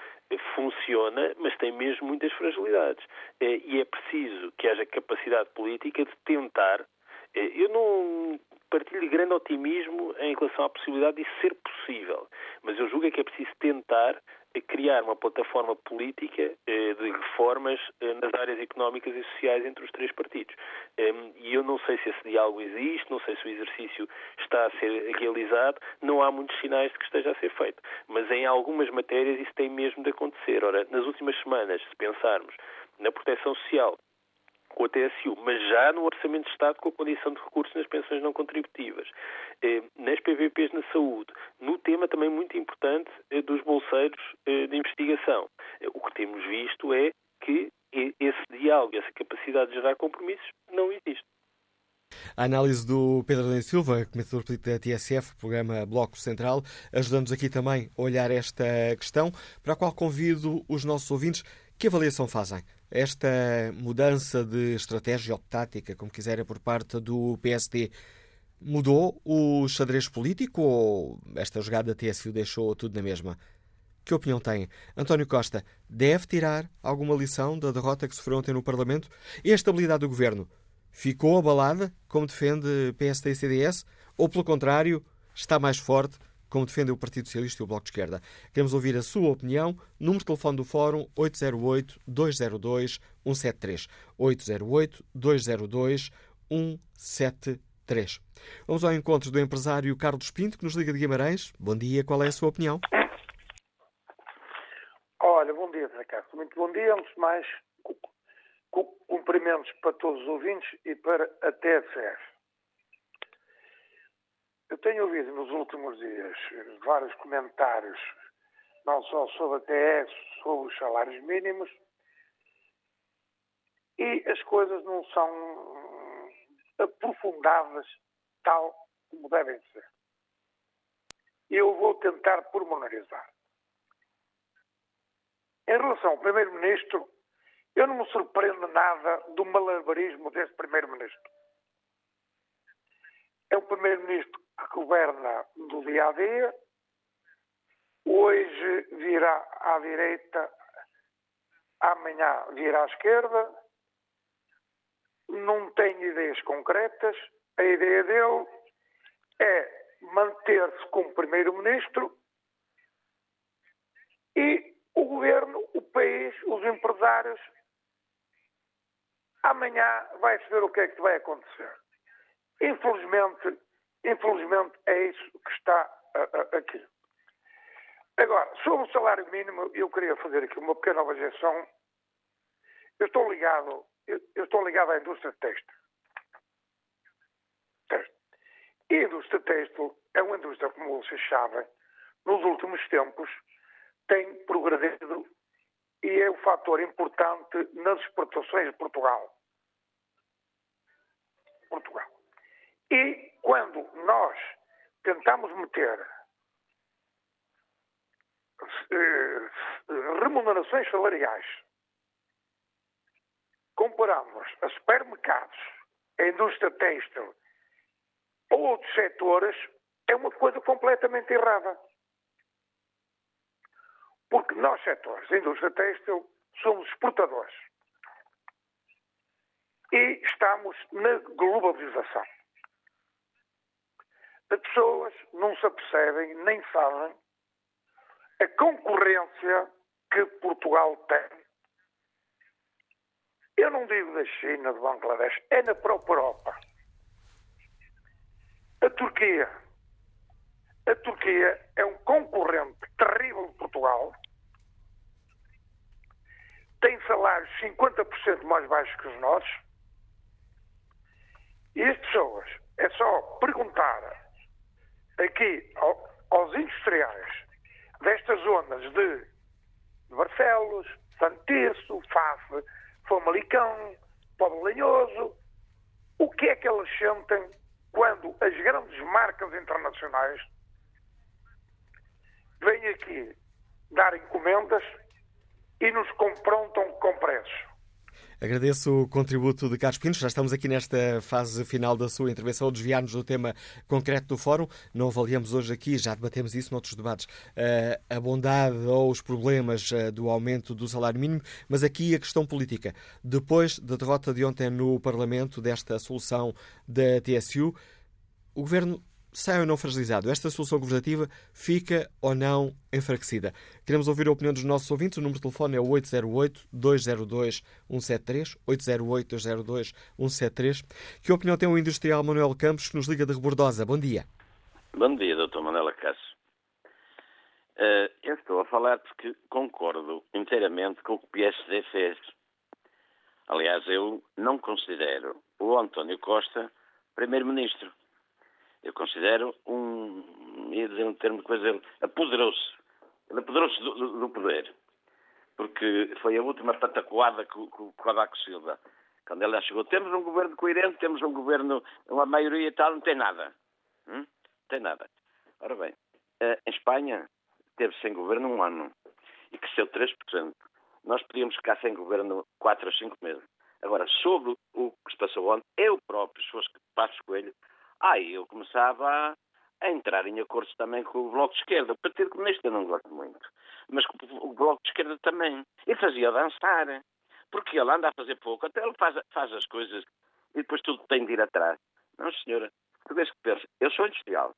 funciona, mas tem mesmo muitas fragilidades. Eh, e é preciso que haja capacidade política de tentar. Eh, eu não partilho de grande otimismo em relação à possibilidade disso ser possível, mas eu julgo é que é preciso tentar criar uma plataforma política eh, de reformas eh, nas áreas económicas e sociais entre os três partidos. Ehm, e eu não sei se esse diálogo existe, não sei se o exercício está a ser realizado, não há muitos sinais de que esteja a ser feito. Mas em algumas matérias isso tem mesmo de acontecer. Ora, nas últimas semanas, se pensarmos na proteção social, com a TSU, mas já no Orçamento de Estado com a condição de recursos nas pensões não contributivas, eh, nas PVPs na saúde, no tema também muito importante eh, dos bolseiros eh, de investigação. O que temos visto é que esse diálogo, essa capacidade de gerar compromissos não existe. A análise do Pedro Adão Silva, comentador político da TSF, programa Bloco Central, ajudando-nos aqui também a olhar esta questão, para a qual convido os nossos ouvintes. Que avaliação fazem esta mudança de estratégia ou tática, como quiserem, por parte do PSD, mudou o xadrez político ou esta jogada TSU deixou tudo na mesma? Que opinião tem? António Costa deve tirar alguma lição da derrota que sofreu ontem no Parlamento? E a estabilidade do governo ficou abalada, como defende PSD e CDS? Ou, pelo contrário, está mais forte como defende o Partido Socialista e o Bloco de Esquerda. Queremos ouvir a sua opinião. Número de telefone do Fórum 808-202-173. 808-202-173. Vamos ao encontro do empresário Carlos Pinto, que nos liga de Guimarães. Bom dia, qual é a sua opinião? Olha, bom dia, Zé Carlos. Muito bom dia. Antes de mais, cumprimentos para todos os ouvintes e para a TSF. Eu tenho ouvido nos últimos dias vários comentários, não só sobre a TS, sobre os salários mínimos, e as coisas não são aprofundadas tal como devem ser. Eu vou tentar pormenorizar. Em relação ao Primeiro-Ministro, eu não me surpreendo nada do malabarismo desse Primeiro-Ministro. É o Primeiro-Ministro que governa do dia a dia, hoje virá à direita, amanhã virá à esquerda, não tem ideias concretas, a ideia dele é manter-se como primeiro-ministro e o governo, o país, os empresários, amanhã vai saber o que é que vai acontecer. Infelizmente, Infelizmente é isso que está aqui. Agora, sobre o salário mínimo, eu queria fazer aqui uma pequena objeção. Eu estou ligado, eu, eu estou ligado à indústria têxtil. E a indústria têxtil é uma indústria, como vocês sabem, nos últimos tempos tem progredido e é um fator importante nas exportações de Portugal. Portugal. E quando nós tentamos meter eh, remunerações salariais, comparamos a supermercados, a indústria têxtil ou outros setores, é uma coisa completamente errada. Porque nós, setores da indústria têxtil, somos exportadores. E estamos na globalização. As pessoas não se apercebem, nem sabem, a concorrência que Portugal tem. Eu não digo da China, do Bangladesh, é na própria Europa. A Turquia. A Turquia é um concorrente terrível de Portugal têm salários 50% mais baixos que os nossos. E as pessoas, é só perguntar aqui aos industriais destas zonas de Barcelos, Santiço, Faf, Famalicão, Povo Lenhoso, o que é que eles sentem quando as grandes marcas internacionais vêm aqui dar encomendas e nos confrontam com preços. Agradeço o contributo de Carlos Pinto. Já estamos aqui nesta fase final da sua intervenção, desviar-nos do tema concreto do Fórum. Não avaliamos hoje aqui, já debatemos isso noutros debates, eh, a bondade ou os problemas eh, do aumento do salário mínimo, mas aqui a questão política. Depois da derrota de ontem no Parlamento desta solução da TSU, o Governo sai ou não fragilizado? Esta solução governativa fica ou não enfraquecida? Queremos ouvir a opinião dos nossos ouvintes. O número de telefone é o 808-202-173, 808-202-173. Que opinião tem o industrial Manuel Campos, que nos liga de Rebordosa? Bom dia. Bom dia, Dr. Manuela Cássio. Uh, eu estou a falar porque concordo inteiramente com o que o PSD fez. Aliás, eu não considero o António Costa primeiro-ministro eu considero um, ia dizer um termo de coisa, ele apoderou-se. Ele apoderou-se do, do, poder. Porque foi a última patacoada que, que o Cavaco Silva, quando ele chegou, temos um governo coerente, temos um governo, uma maioria e tal, não tem nada. Hum? Não tem nada. Ora bem, eh, em Espanha teve sem governo um ano e cresceu 3%. Nós podíamos ficar sem governo 4 ou 5 meses. Agora, sobre o que se passou ontem, eu próprio, se fosse Passos Coelho, Aí eu começava a, entrar em acordo também com o Bloco de Esquerda. O Partido Comunista eu não gosto muito, mas o Bloco de Esquerda também. E fazia dançar, porque ele anda a fazer pouco, até ele faz, faz as coisas e depois tudo tem de ir atrás. Não, senhora, português que pensa, eu sou industrial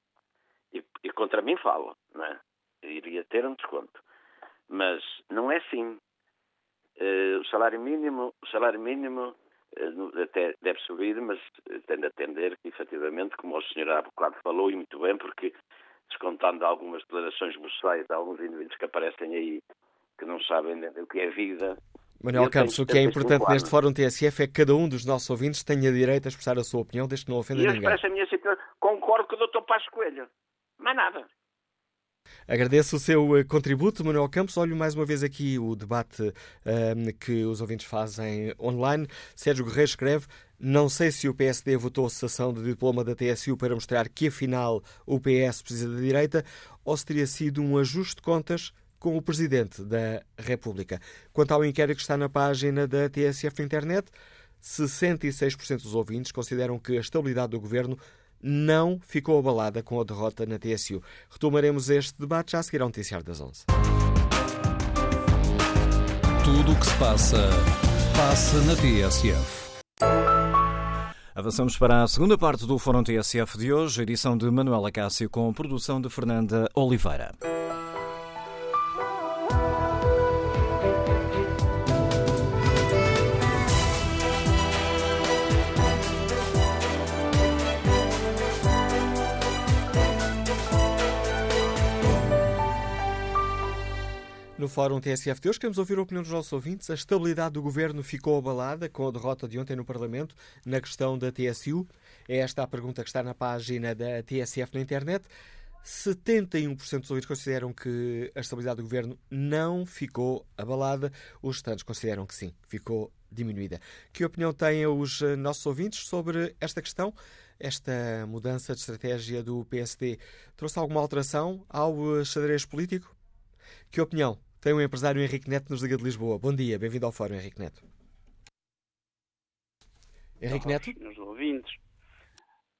e, e contra mim falo, não é? Iria ter um desconto. Mas não é assim. Uh, o salário mínimo, o salário mínimo até deve subir, mas eh, tende a atender que, efetivamente, como o senhor há bocado falou, e muito bem, porque descontando algumas declarações buçais de alguns indivíduos que aparecem aí que não sabem o que é vida. Manuel Campos, o que é importante neste Fórum TSF é que cada um dos nossos ouvintes tenha direito a expressar a sua opinião, desde que não ofenda ninguém. Eu expresso a minha situação. Concordo com o Dr. Passos Coelho. Mais nada. Agradeço o seu eh, contributo, Manuel Campos. Olho mais uma vez aqui o debate um, ehm, que os ouvintes fazem online. Sérgio Guerreiro escreve: Não sei se o PSD votou a cessação do diploma da TSU para mostrar que afinal o PS precisa da direita ou se teria sido um ajuste de contas com o Presidente da República. Quanto ao inquérito que está na página da TSF internet, 66% dos ouvintes consideram que a estabilidade do governo não ficou abalada com a derrota na TSU. Retomaremos este debate já a seguir ao Noticiário das 11. Tudo o que se passa, passa na TSF. Avançamos para a segunda parte do Fórum TSF de hoje, edição de Manuela Cássio com produção de Fernanda Oliveira. Fórum TSF de hoje. Queremos ouvir a opinião dos nossos ouvintes. A estabilidade do governo ficou abalada com a derrota de ontem no Parlamento na questão da TSU? É esta a pergunta que está na página da TSF na internet. 71% dos ouvintes consideram que a estabilidade do governo não ficou abalada, os restantes consideram que sim, ficou diminuída. Que opinião têm os eh, nossos ouvintes sobre esta questão? Esta mudança de estratégia do PSD trouxe alguma alteração ao eh, xadrez político? Que opinião tem o empresário Henrique Neto nos Liga de Lisboa? Bom dia, bem-vindo ao Fórum, Henrique Neto. Henrique Neto? Meus ouvintes,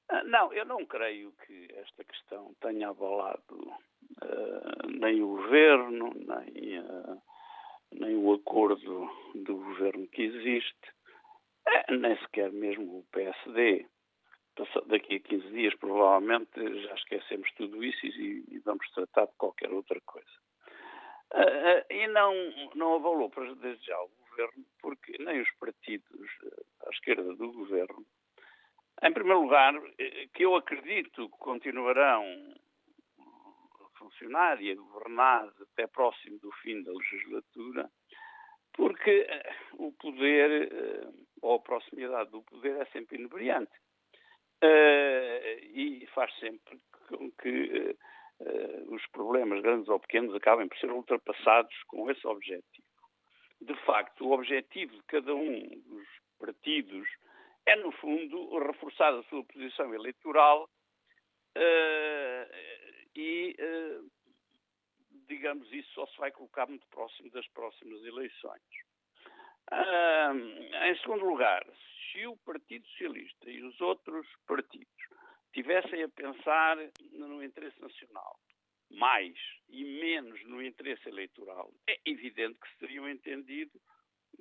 ah, não, eu não creio que esta questão tenha abalado uh, nem o governo, nem, uh, nem o acordo do governo que existe, uh, nem sequer mesmo o PSD. Daqui a 15 dias, provavelmente, já esquecemos tudo isso e, e vamos tratar de qualquer outra coisa. E não, não abalou, desde já, o governo, porque nem os partidos à esquerda do governo em primeiro lugar, eh, que eu acredito que continuarão a funcionar e a governar até próximo do fim da legislatura, porque eh, o poder, eh, ou a proximidade do poder, é sempre inebriante. E faz sempre com que os problemas, grandes ou pequenos, acabem por ser ultrapassados com esse objetivo. De facto, o objetivo de cada um dos partidos é, no fundo, reforçar a sua posição eleitoral uh, e, uh, digamos, isso só se vai colocar muito próximo das próximas eleições. Uh, em segundo lugar, se o Partido Socialista e os outros partidos tivessem a pensar no interesse nacional mais e menos no interesse eleitoral, é evidente que se teriam entendido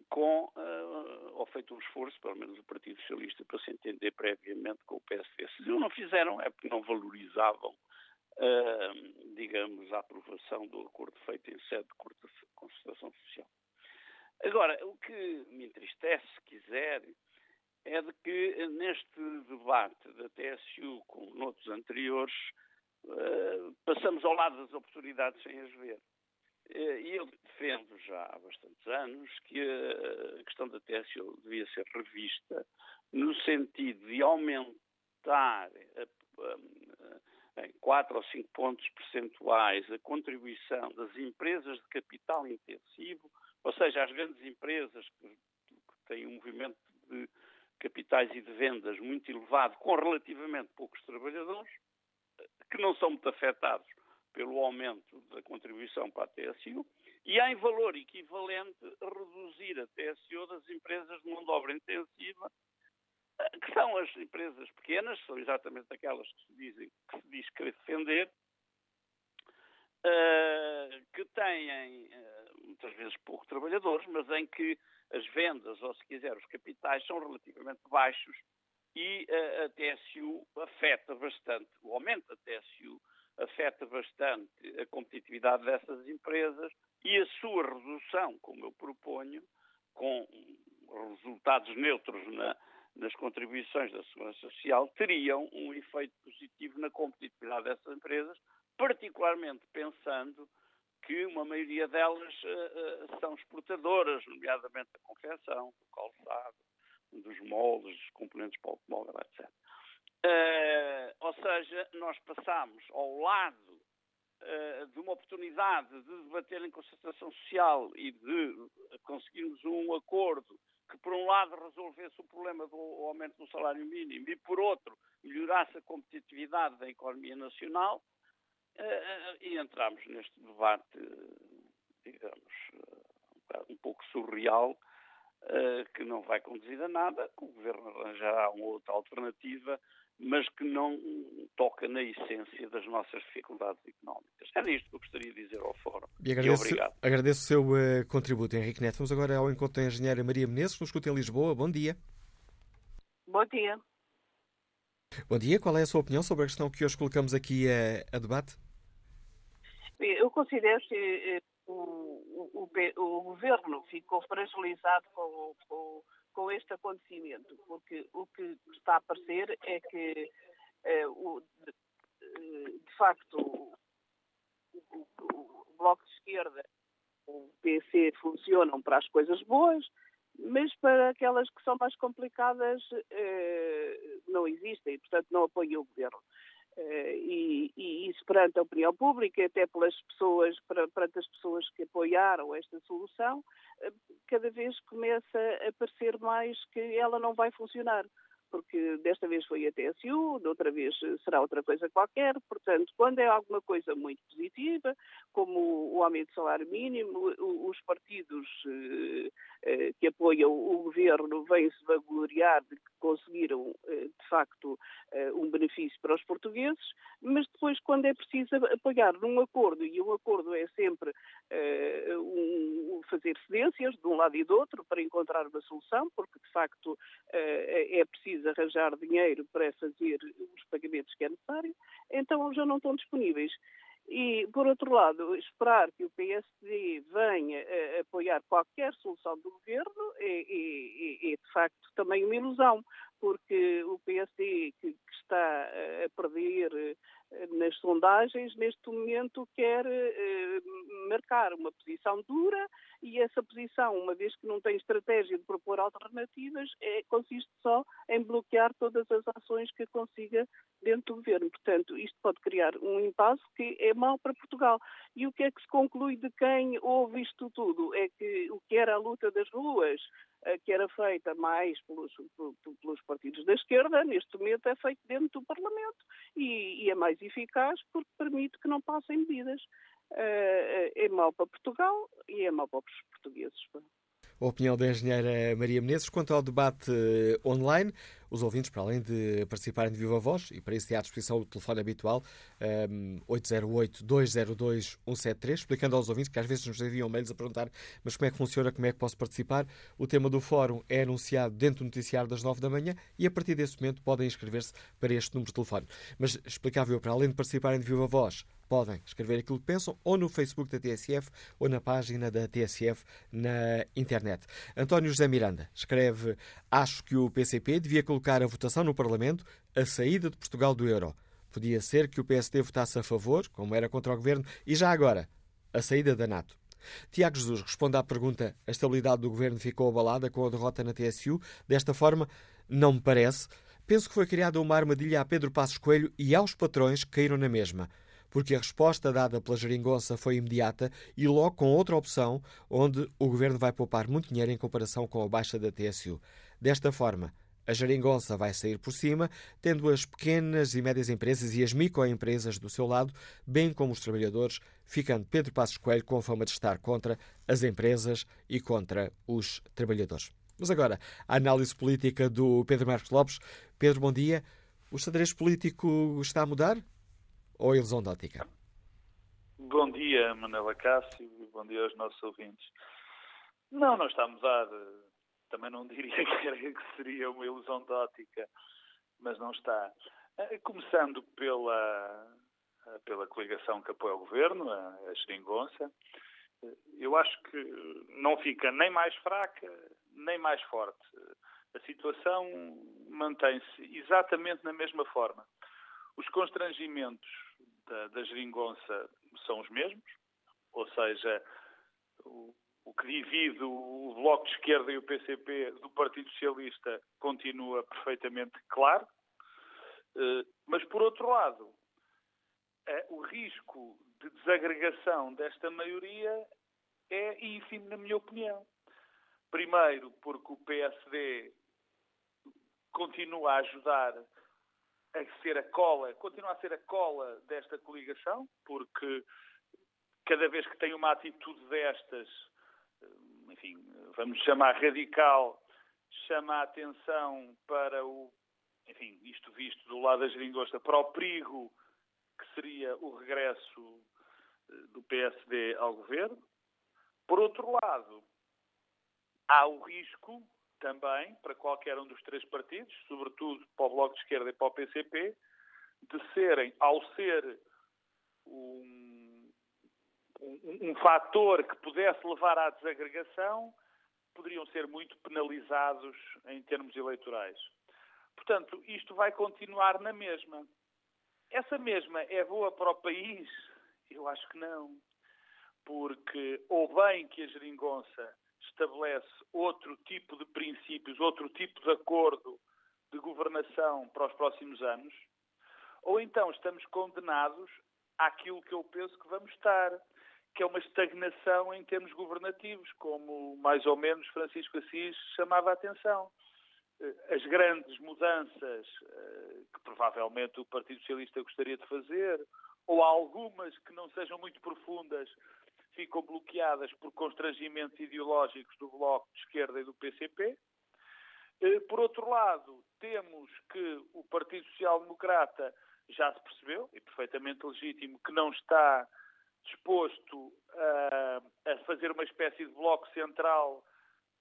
com, uh, ou feito um esforço, pelo menos o Partido Socialista, para se entender previamente com o PSD. Se o não fizeram é porque não valorizavam, uh, digamos, a aprovação do acordo feito em sede de concertação social. Agora, o que me entristece, se quiser, é de que neste debate da TSU, como noutros anteriores, uh, passamos ao lado das oportunidades sem as ver. Eh, e eu defendo já há bastantes anos que a questão da TSU devia ser revista no sentido de aumentar em 4 ou 5 pontos percentuais a contribuição das empresas de capital intensivo, ou seja, as grandes empresas que, que têm um movimento de capitais e de vendas muito elevado, com relativamente poucos trabalhadores, que não são muito afetados pelo aumento da contribuição para a TSU e, em valor equivalente, reduzir a TSU das empresas de mão de obra intensiva, eh, que são as empresas pequenas, são exatamente aquelas que se, dizem, que se diz querer defender, uh, que têm muitas vezes poucos trabalhadores, mas em que as vendas, ou se quiser, os capitais, são relativamente baixos e uh, a TSU afeta bastante, o aumento da TSU afeta bastante a competitividade dessas empresas e a sua redução, como eu proponho, com resultados neutros na, nas contribuições da Segurança Social, teriam um efeito positivo na competitividade dessas empresas, particularmente pensando que uma maioria delas uh, uh, são exportadoras, nomeadamente da confecção, do calçado, dos moldes, dos componentes para o automóvel, etc. Uh, ou seja, nós passamos ao lado de uma oportunidade de debater em concertação social e de conseguirmos um acordo que, por um lado, resolvesse o problema do aumento do salário mínimo e, por outro, melhorasse a competitividade da economia nacional, e entramos neste debate, digamos, um pouco surreal, que não vai conduzir a nada, que o Governo arranjará uma outra alternativa mas que não toca na essência das nossas dificuldades económicas. Era isto que eu gostaria de dizer ao Fórum. E agradeço, e obrigado. Agradeço o seu uh, contributo, Henrique Neto. Vamos agora ao encontro da engenheira Maria Menezes, que nos escuta em Lisboa. Bom dia. Bom dia. Bom dia. Qual é a sua opinião sobre a questão que hoje colocamos aqui a, a debate? Eu considero que eh, o, o, o, governo ficou fragilizado com, com com este acontecimento, porque o que está a parecer é que, eh, o, de, eh, de, facto, o, o, Bloco de Esquerda o PC funcionam para as coisas boas, mas para aquelas que são mais complicadas eh, não existem, portanto não apoiam o governo. Eh, e, e, isso perante a opinião pública, até pelas pessoas, perante as pessoas que apoiaram esta solução, eh, cada vez começa a parecer mais que ela não vai funcionar porque desta vez foi a TSU, de outra vez será outra coisa qualquer. Portanto, quando é alguma coisa muito positiva, como o aumento do salário mínimo, os partidos que apoiam o governo vêm-se vangloriar de que conseguiram, eh, de facto, um benefício para os portugueses, mas depois, quando é preciso apoiar num acordo, e um acordo é sempre um, fazer cedências de um lado e do outro para encontrar uma solução, porque, de facto, é preciso arranjar dinheiro para fazer os pagamentos que é necessário, então já não estão disponíveis. E, por outro lado, esperar que o PSD venha a apoiar qualquer solução do governo é, é, é, é de facto também uma ilusão, porque o PSD que, que está a perder nas sondagens, neste momento quer eh, marcar uma posição dura e essa posição, uma vez que não tem estratégia de propor alternativas, é, consiste só em bloquear todas as ações que consiga dentro do governo. Portanto, isto pode criar um impasse que é mau para Portugal. E o que é que se conclui de quem ouve isto tudo? É que o que era a luta das ruas, que era feita mais pelos, pelos partidos da esquerda, neste momento é feito dentro do Parlamento e, e é mais eficaz porque permite que não passem medidas. Uh, é mau para Portugal e é mau para os portugueses. A opinião da engenheira Maria Menezes quanto ao debate online. Os ouvintes, para além de participarem de viva voz, e para isso tem à disposição o telefone habitual, um, 808-202-173, explicando aos ouvintes que às vezes nos enviam mails a perguntar mas como é que funciona, como é que posso participar. O tema do fórum é anunciado dentro do noticiário das 9 da manhã e a partir desse momento podem inscrever-se para este número de telefone. Mas explicava eu, para além de participarem de viva voz, podem escrever aquilo que pensam ou no Facebook da TSF ou na página da TSF na internet. António José Miranda escreve: Acho que o PCP devia colocar a votação no Parlamento a saída de Portugal do euro. Podia ser que o PSD votasse a favor, como era contra o governo, e já agora, a saída da NATO. Tiago Jesus responde à pergunta: a estabilidade do governo ficou abalada com a derrota na TSU? Desta forma, não me parece. Penso que foi criada uma armadilha a Pedro Passos Coelho e aos patrões que caíram na mesma porque a resposta dada pela geringonça foi imediata e logo com outra opção, onde o governo vai poupar muito dinheiro em comparação com a baixa da TSU. Desta forma, a geringonça vai sair por cima, tendo as pequenas e médias empresas e as microempresas do seu lado, bem como os trabalhadores, ficando Pedro Passos Coelho com a fama de estar contra as empresas e contra os trabalhadores. Mas agora, a análise política do Pedro Marcos Lopes. Pedro, bom dia. O xadrez político está a mudar? Ou ilusão de ótica? Bom dia, Manela Cássio, bom dia aos nossos ouvintes. Não, não está a mudar. Também não diria que, seria uma ilusão de ótica, mas não está. Eh, começando pela, pela coligação que apoia o governo, a, a Xeringonça, eu acho que não fica nem mais fraca, nem mais forte. A situação mantém-se exatamente na mesma forma. Os constrangimentos da, da geringonça são os mesmos, ou seja, o, o que divide o Bloco de Esquerda e o PCP do Partido Socialista continua perfeitamente claro, eh, mas por outro lado, eh, o risco de desagregação desta maioria é ínfimo, na minha opinião. Primeiro, porque o PSD continua a ajudar a ser a cola, continua a ser a cola desta coligação, porque cada vez que tem uma atitude destas, enfim, vamos chamar radical, chama a atenção para o, enfim, isto visto do lado da geringosta, para o perigo que seria o regresso eh, do PSD ao governo. Por outro lado, há o risco também para qualquer um dos três partidos, sobretudo para o Bloco de Esquerda e para o PCP, de serem, ao ser um, um, um fator que pudesse levar à desagregação, poderiam ser muito penalizados em termos eleitorais. Portanto, isto vai continuar na mesma. Essa mesma é boa para o país? Eu acho que não. porque ou bem que a geringonça estabelece outro tipo de princípios, outro tipo de acordo de governação para os próximos anos, ou então estamos condenados àquilo que eu penso que vamos estar, que é uma estagnação em termos governativos, como mais ou menos Francisco Assis chamava a atenção. Eh, as grandes mudanças eh, que provavelmente o Partido Socialista gostaria de fazer, ou algumas que não sejam muito profundas, ficam bloqueadas por constrangimentos ideológicos do Bloco de Esquerda e do PCP. Eh, por outro lado, temos que o Partido Social Democrata já se percebeu, e perfeitamente legítimo, que não está disposto a, a fazer uma espécie de bloco central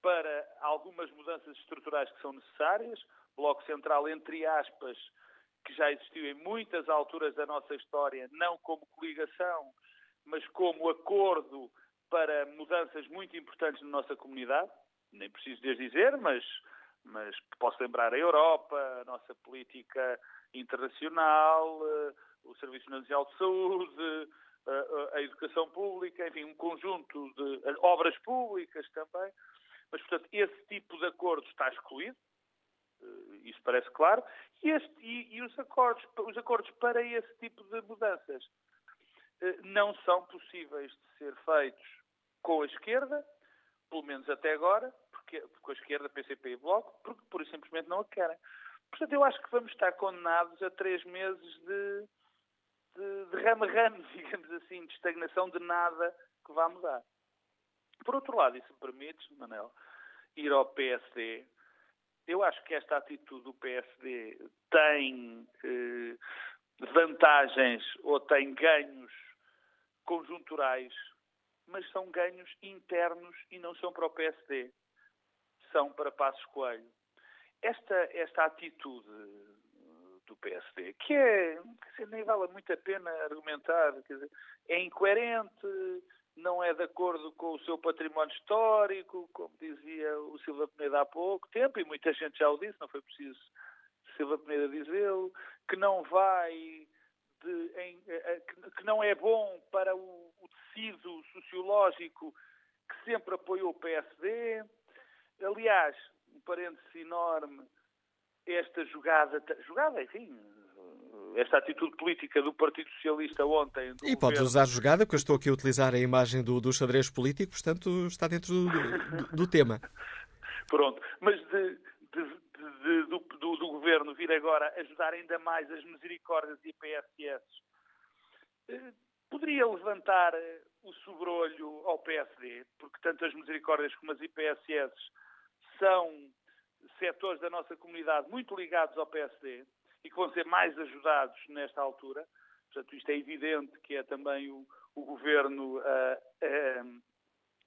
para algumas mudanças estruturais que são necessárias. Bloco central, entre aspas, que já existiu em muitas alturas da nossa história, não como coligação, mas como acordo para mudanças muito importantes na nossa comunidade. Nem preciso de dizer, mas, mas posso lembrar a Europa, a nossa política internacional, eh, o Serviço Nacional de Saúde, a, a educação pública, enfim, um conjunto de obras públicas também. Mas, portanto, esse tipo de acordo está excluído, eh, isso parece claro, e, este, e, e os, acordos, os acordos para esse tipo de mudanças eh, não são possíveis de ser feitos com a esquerda, pelo menos até agora, porque, com a esquerda, PCP e Bloco, porque pura e simplesmente não a querem. Portanto, eu acho que vamos estar condenados a três meses de, de, de rama-ramo, digamos assim, de estagnação de nada que vá mudar. Por outro lado, e se me permites, Manel, ir ao PSD, eu acho que esta atitude do PSD tem eh, vantagens ou tem ganhos conjunturais, mas são ganhos internos e não são para o PSD. São para Passos Coelho. Esta, esta atitude do PSD, que é, dizer, nem vale muito a pena argumentar, dizer, é incoerente, não é de acordo com o seu património histórico, como dizia o Silva Peneda há pouco tempo, e muita gente já o disse, não foi preciso Silva Peneda dizê-lo, que não vai de, em, eh, eh, que não é bom para o, o tecido sociológico que sempre apoiou o PSD. Aliás, um parênteses enorme, esta jogada, jogada, enfim, esta atitude política do Partido Socialista ontem. e pode usar jogada, porque eu estou aqui a utilizar a imagem do, do xadrez político, portanto está dentro do, do, do tema. Pronto, mas de, de, de, do, do, do, governo vir agora ajudar ainda mais as misericórdias e PSS, eh, poderia levantar eh, o sobrolho ao PSD, porque tanto as misericórdias como as IPSS são setores da nossa comunidade muito ligados ao PSD e que vão ser mais ajudados nesta altura. Portanto, isto é evidente que é também o, o governo a, a,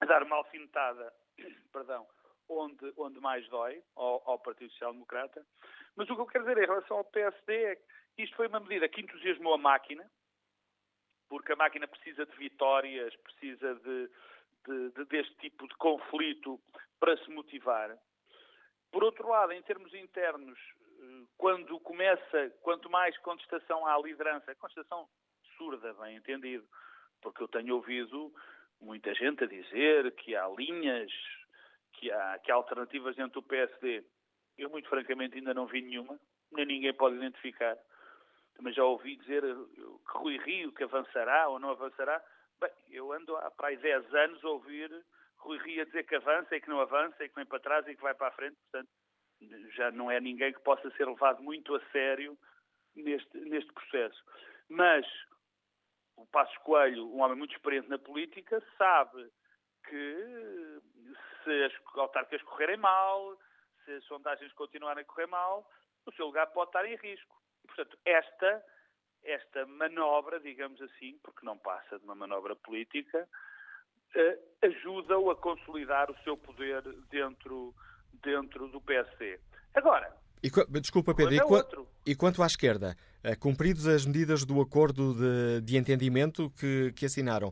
a dar uma alfinetada perdão, onde, onde mais dói, ao, ao Partido Social Democrata. Mas o que eu quero dizer em relação ao PSD é que isto foi uma medida que entusiasmou a máquina, porque a máquina precisa de vitórias, precisa de, de, de, deste tipo de conflito para se motivar. Por outro lado, em termos internos, eh, quando começa, quanto mais contestação há à liderança, contestação surda, bem entendido, porque eu tenho ouvido muita gente a dizer que há linhas que há, que há alternativas dentro do PSD. Eu, muito francamente, ainda não vi nenhuma, nem ninguém pode identificar. Também já ouvi dizer eh, que Rui Rio que avançará ou não avançará. Bem, eu ando há para aí 10 anos a ouvir Rui Rio a dizer que avança e que não avança e que vem para trás e que vai para a frente. Portanto, já não é ninguém que possa ser levado muito a sério neste, neste processo. Mas o Passos Coelho, um homem muito experiente na política, sabe que se as autárquicas correrem mal, se as sondagens continuarem a correr mal, o seu lugar pode estar em risco. E, portanto, esta, esta manobra, digamos assim, porque não passa de uma manobra política, eh, ajuda-o a consolidar o seu poder dentro, dentro do PSD. Agora. E, desculpa, Pedro, e, qu e, quanto à esquerda, eh, cumpridos as medidas do acordo de, de entendimento que, que assinaram,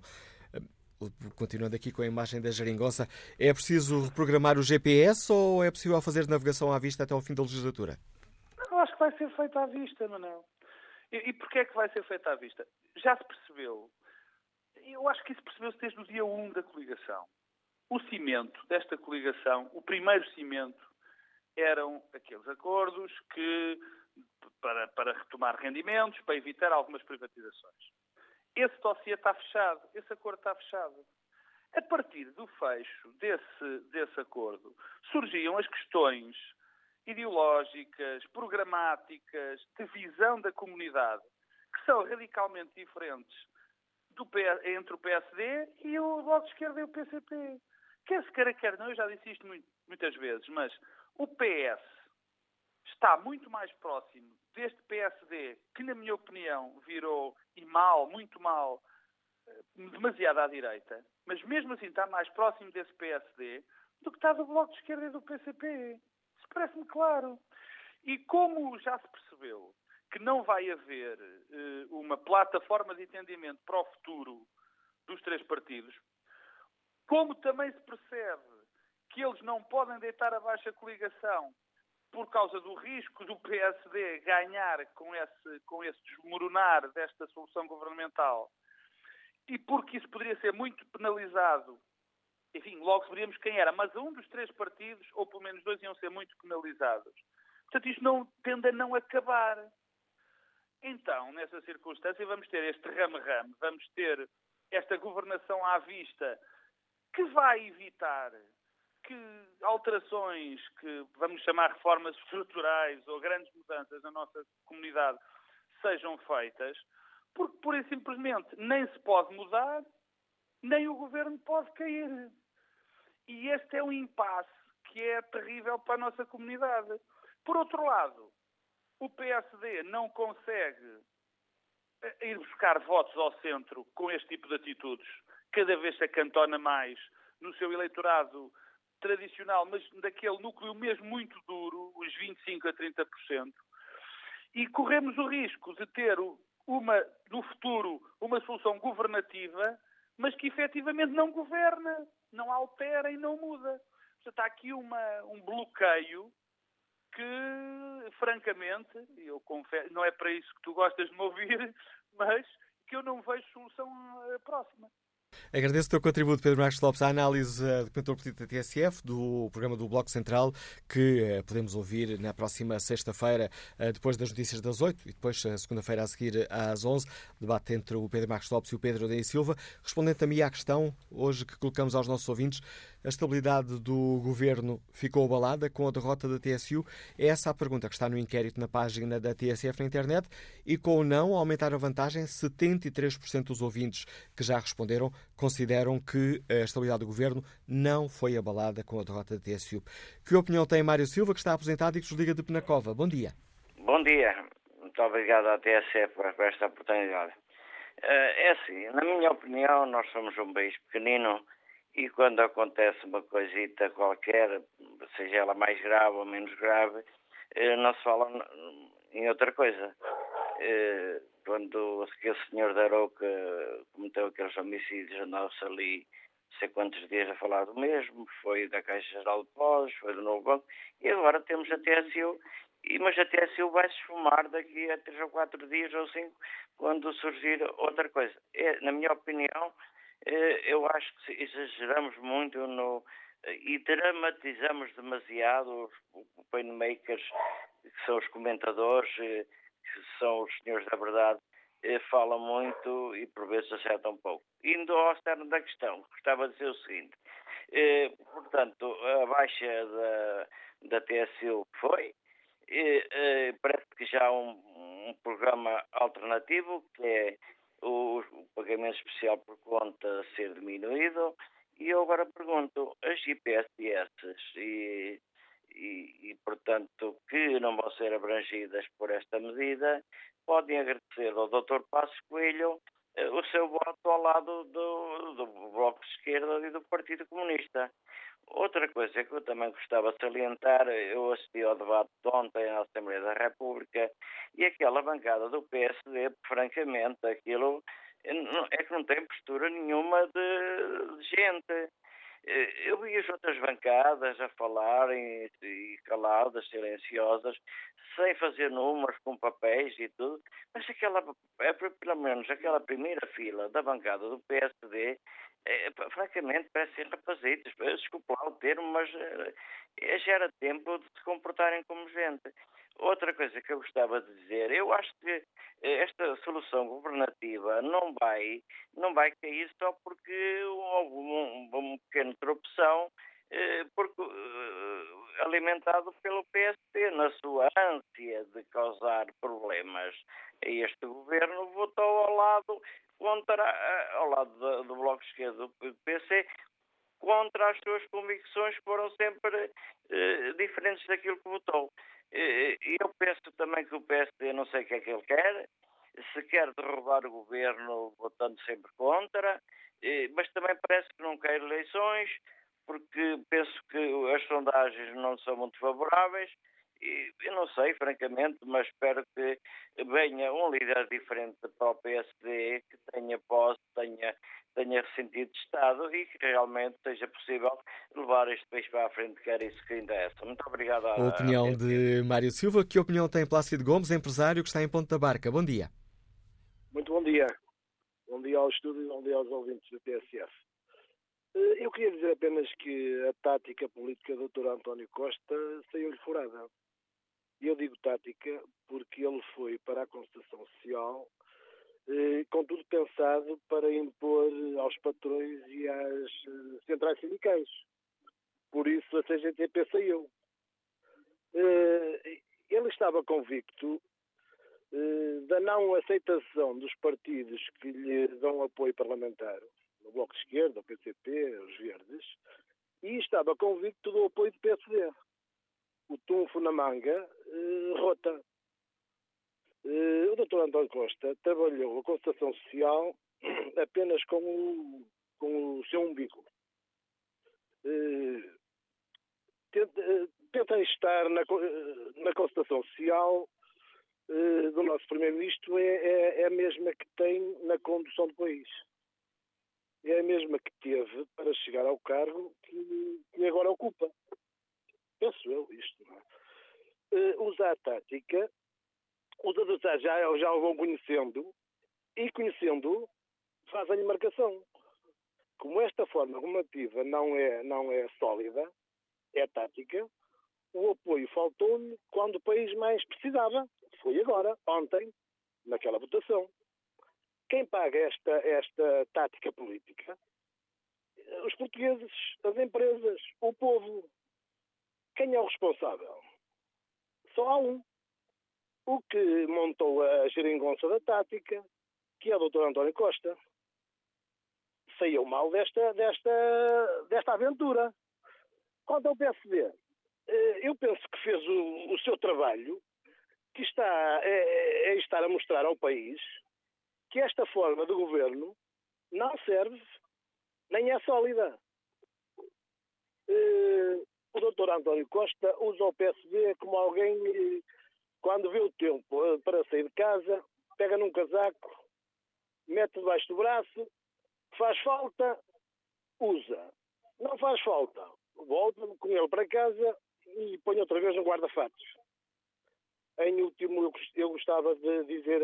continuando aqui com a imagem da geringonça, é preciso reprogramar o GPS ou é possível fazer navegação à vista até ao fim da legislatura? Eu acho que vai ser feito à vista, Manuel. E, e porquê é que vai ser feito à vista? Já se percebeu, eu acho que isso percebeu-se desde o dia 1 da coligação. O cimento desta coligação, o primeiro cimento, eram aqueles acordos que para, para retomar rendimentos, para evitar algumas privatizações. Esse dossiê está fechado, esse acordo está fechado. A partir do fecho desse, desse acordo, surgiam as questões ideológicas, programáticas, de visão da comunidade, que são radicalmente diferentes do, entre o PSD e o Bloco de Esquerda e o PCP. Quer se queira, quer não, eu já disse isto muitas vezes, mas o PS está muito mais próximo deste PSD, que, na minha opinião, virou, e mal, muito mal, eh, demasiado à direita, mas mesmo assim está mais próximo desse PSD do que está do Bloco de Esquerda e do PCP. Isso parece-me claro. E como já se percebeu que não vai haver uh, uma plataforma de entendimento para o futuro dos três partidos, como também se percebe que eles não podem deitar abaixo a coligação por causa do risco do PSD ganhar com esse, com esse desmoronar desta solução governamental e porque isso poderia ser muito penalizado, enfim, logo saberíamos quem era, mas um dos três partidos, ou pelo menos dois, iam ser muito penalizados. Portanto, isto não, tende a não acabar. Então, nessa circunstância, vamos ter este rame-rame, vamos ter esta governação à vista que vai evitar que alterações, que vamos chamar reformas estruturais ou grandes mudanças na nossa comunidade sejam feitas, porque pura e simplesmente nem se pode mudar, nem o governo pode cair. E este é um impasse que é terrível para a nossa comunidade. Por outro lado, o PSD não consegue eh, ir buscar votos ao centro com este tipo de atitudes. Cada vez se acantona mais no seu eleitorado tradicional, mas daquele núcleo mesmo muito duro, os 25% a 30%. E corremos o risco de ter uma, no futuro uma solução governativa, mas que efetivamente não governa, não altera e não muda. Portanto, há aqui uma, um bloqueio que, francamente, eu confesso, não é para isso que tu gostas de me ouvir, mas que eu não vejo solução eh, próxima. Agradeço o teu contributo, Pedro Marcos Lopes, à análise uh, do cantor político da TSF, do programa do Bloco Central, que uh, podemos ouvir na próxima sexta-feira, uh, depois das notícias das 8 e depois, segunda-feira a seguir, às 11, debate entre o Pedro Marcos Lopes e o Pedro Adei Silva. Respondendo também à questão, hoje, que colocamos aos nossos ouvintes, a estabilidade do governo ficou abalada com a derrota da TSU? É essa a pergunta que está no inquérito na página da TSF na internet. E com o não aumentar a vantagem, 73% dos ouvintes que já responderam consideram que a estabilidade do governo não foi abalada com a derrota da TSU. Que opinião tem Mário Silva, que está aposentado e que nos liga de Penacova? Bom dia. Bom dia. Muito obrigado à TSF por esta oportunidade. Eh, é assim, na minha opinião, nós somos um país pequenino e quando acontece uma coisita qualquer, seja ela mais grave ou menos grave, eh, não se fala em outra coisa. Eh, quando aquele senhor da Aroca cometeu aqueles homicídios, andava-se ali sei quantos dias a falar do mesmo, foi da Caixa Geral de Pós, foi do Novo Banco, e agora temos a TSU, mas a TSU vai se esfumar daqui a três ou quatro dias ou cinco, quando surgir outra coisa. É, na minha opinião, eu acho que exageramos muito no, e dramatizamos demasiado os painmakers, que são os comentadores, eh, que são os senhores da verdade, eh, falam muito e por vezes acertam pouco. Indo ao externo da questão, gostava de dizer o seguinte, portanto, a baixa da, da TSU foi, parece que já há um, um programa alternativo, que é o, pagamento especial por conta ser diminuído. E eu agora pergunto, as IPSS e, e, e, portanto, que não vão ser abrangidas por esta medida, podem agradecer ao Dr. Passos Coelho eh, o seu voto ao lado do, do Bloco de Esquerda e do Partido Comunista. Outra coisa que eu também gostava de salientar, eu assisti ao debate de ontem na Assembleia da República e aquela bancada do PSD, francamente, aquilo é que não tem postura nenhuma de, de gente. Eh, eu vi as outras bancadas a falarem e caladas, silenciosas, sem fazer números com papéis e tudo, mas aquela, é, pelo menos aquela primeira fila da bancada do PSD, é, francamente, parecem rapazitos. Desculpa lá o termo, mas é, já era tempo de se comportarem como gente. Outra coisa que eu gostava de dizer, eu acho que esta solução governativa não vai, não vai cair só porque houve um, um pequeno tropeção eh, porque, eh, alimentado pelo PSD, na sua ânsia de causar problemas este governo, votou ao lado contra, eh, ao lado do Bloco de Esquerda do PC, contra as suas convicções que foram sempre eh, diferentes daquilo que votou. E eu penso também que o PSD não sei o que é que ele quer, se quer derrubar o governo votando sempre contra, mas também parece que não quer eleições, porque penso que as sondagens não são muito favoráveis. E, eu não sei, francamente, mas espero que venha um líder diferente para o PSD, que tenha posse, tenha, tenha ressentido de Estado e que realmente seja possível levar este país para a frente, que era isso que interessa. Muito obrigado. A opinião de Mário Silva. Que opinião tem Plácido Gomes, empresário que está em Ponte da Barca? Bom dia. Muito bom dia. Bom dia ao estúdio e bom dia aos ouvintes do TSF. Eh, eu queria dizer apenas que a tática política do Dr. António Costa saiu-lhe furada. E eu digo tática porque ele foi para a concertação social eh, com tudo pensado para impor aos patrões e às eh, centrais sindicais. Por isso a CGTP saiu. Ele estava convicto da não aceitação dos partidos que lhe dão apoio parlamentar no Bloco de Esquerda, o PCP, os Verdes, e estava convicto do apoio do PSD. O tunfo na manga, eh, rota. Eh, o Dr. António Costa trabalhou a constatação social apenas com o, com o seu umbigo. Eh, eh, tenta estar na, na social do nosso Primeiro-Ministro é, é, é a mesma que tem na condução do país é a mesma que teve para chegar ao cargo que, que agora ocupa. Penso eu isto. Não é? Uh, usa a tática, os adversários já, já o vão conhecendo e conhecendo fazem-lhe marcação. Como esta forma normativa não é, não é sólida, é tática, o apoio faltou-lhe quando o país mais precisava. Foi agora, ontem, naquela votação. Quem paga esta, esta tática política? Os portugueses, as empresas, o povo. Quem é o responsável? Só há um. O que montou a geringonça da tática, que é o Dr. António Costa. Saiu mal desta, desta, desta aventura. Quanto ao PSD, eh, eu penso que fez o, o seu trabalho, que está é, é estar a mostrar ao país que esta forma de governo não serve nem é sólida. Uh, o doutor António Costa usa o PSD como alguém, quando vê o tempo uh, para sair de casa, pega num casaco, mete debaixo do braço, faz falta, usa. Não faz falta, volta com ele para casa e põe outra vez no guarda-fatos. Em último, eu gostava de dizer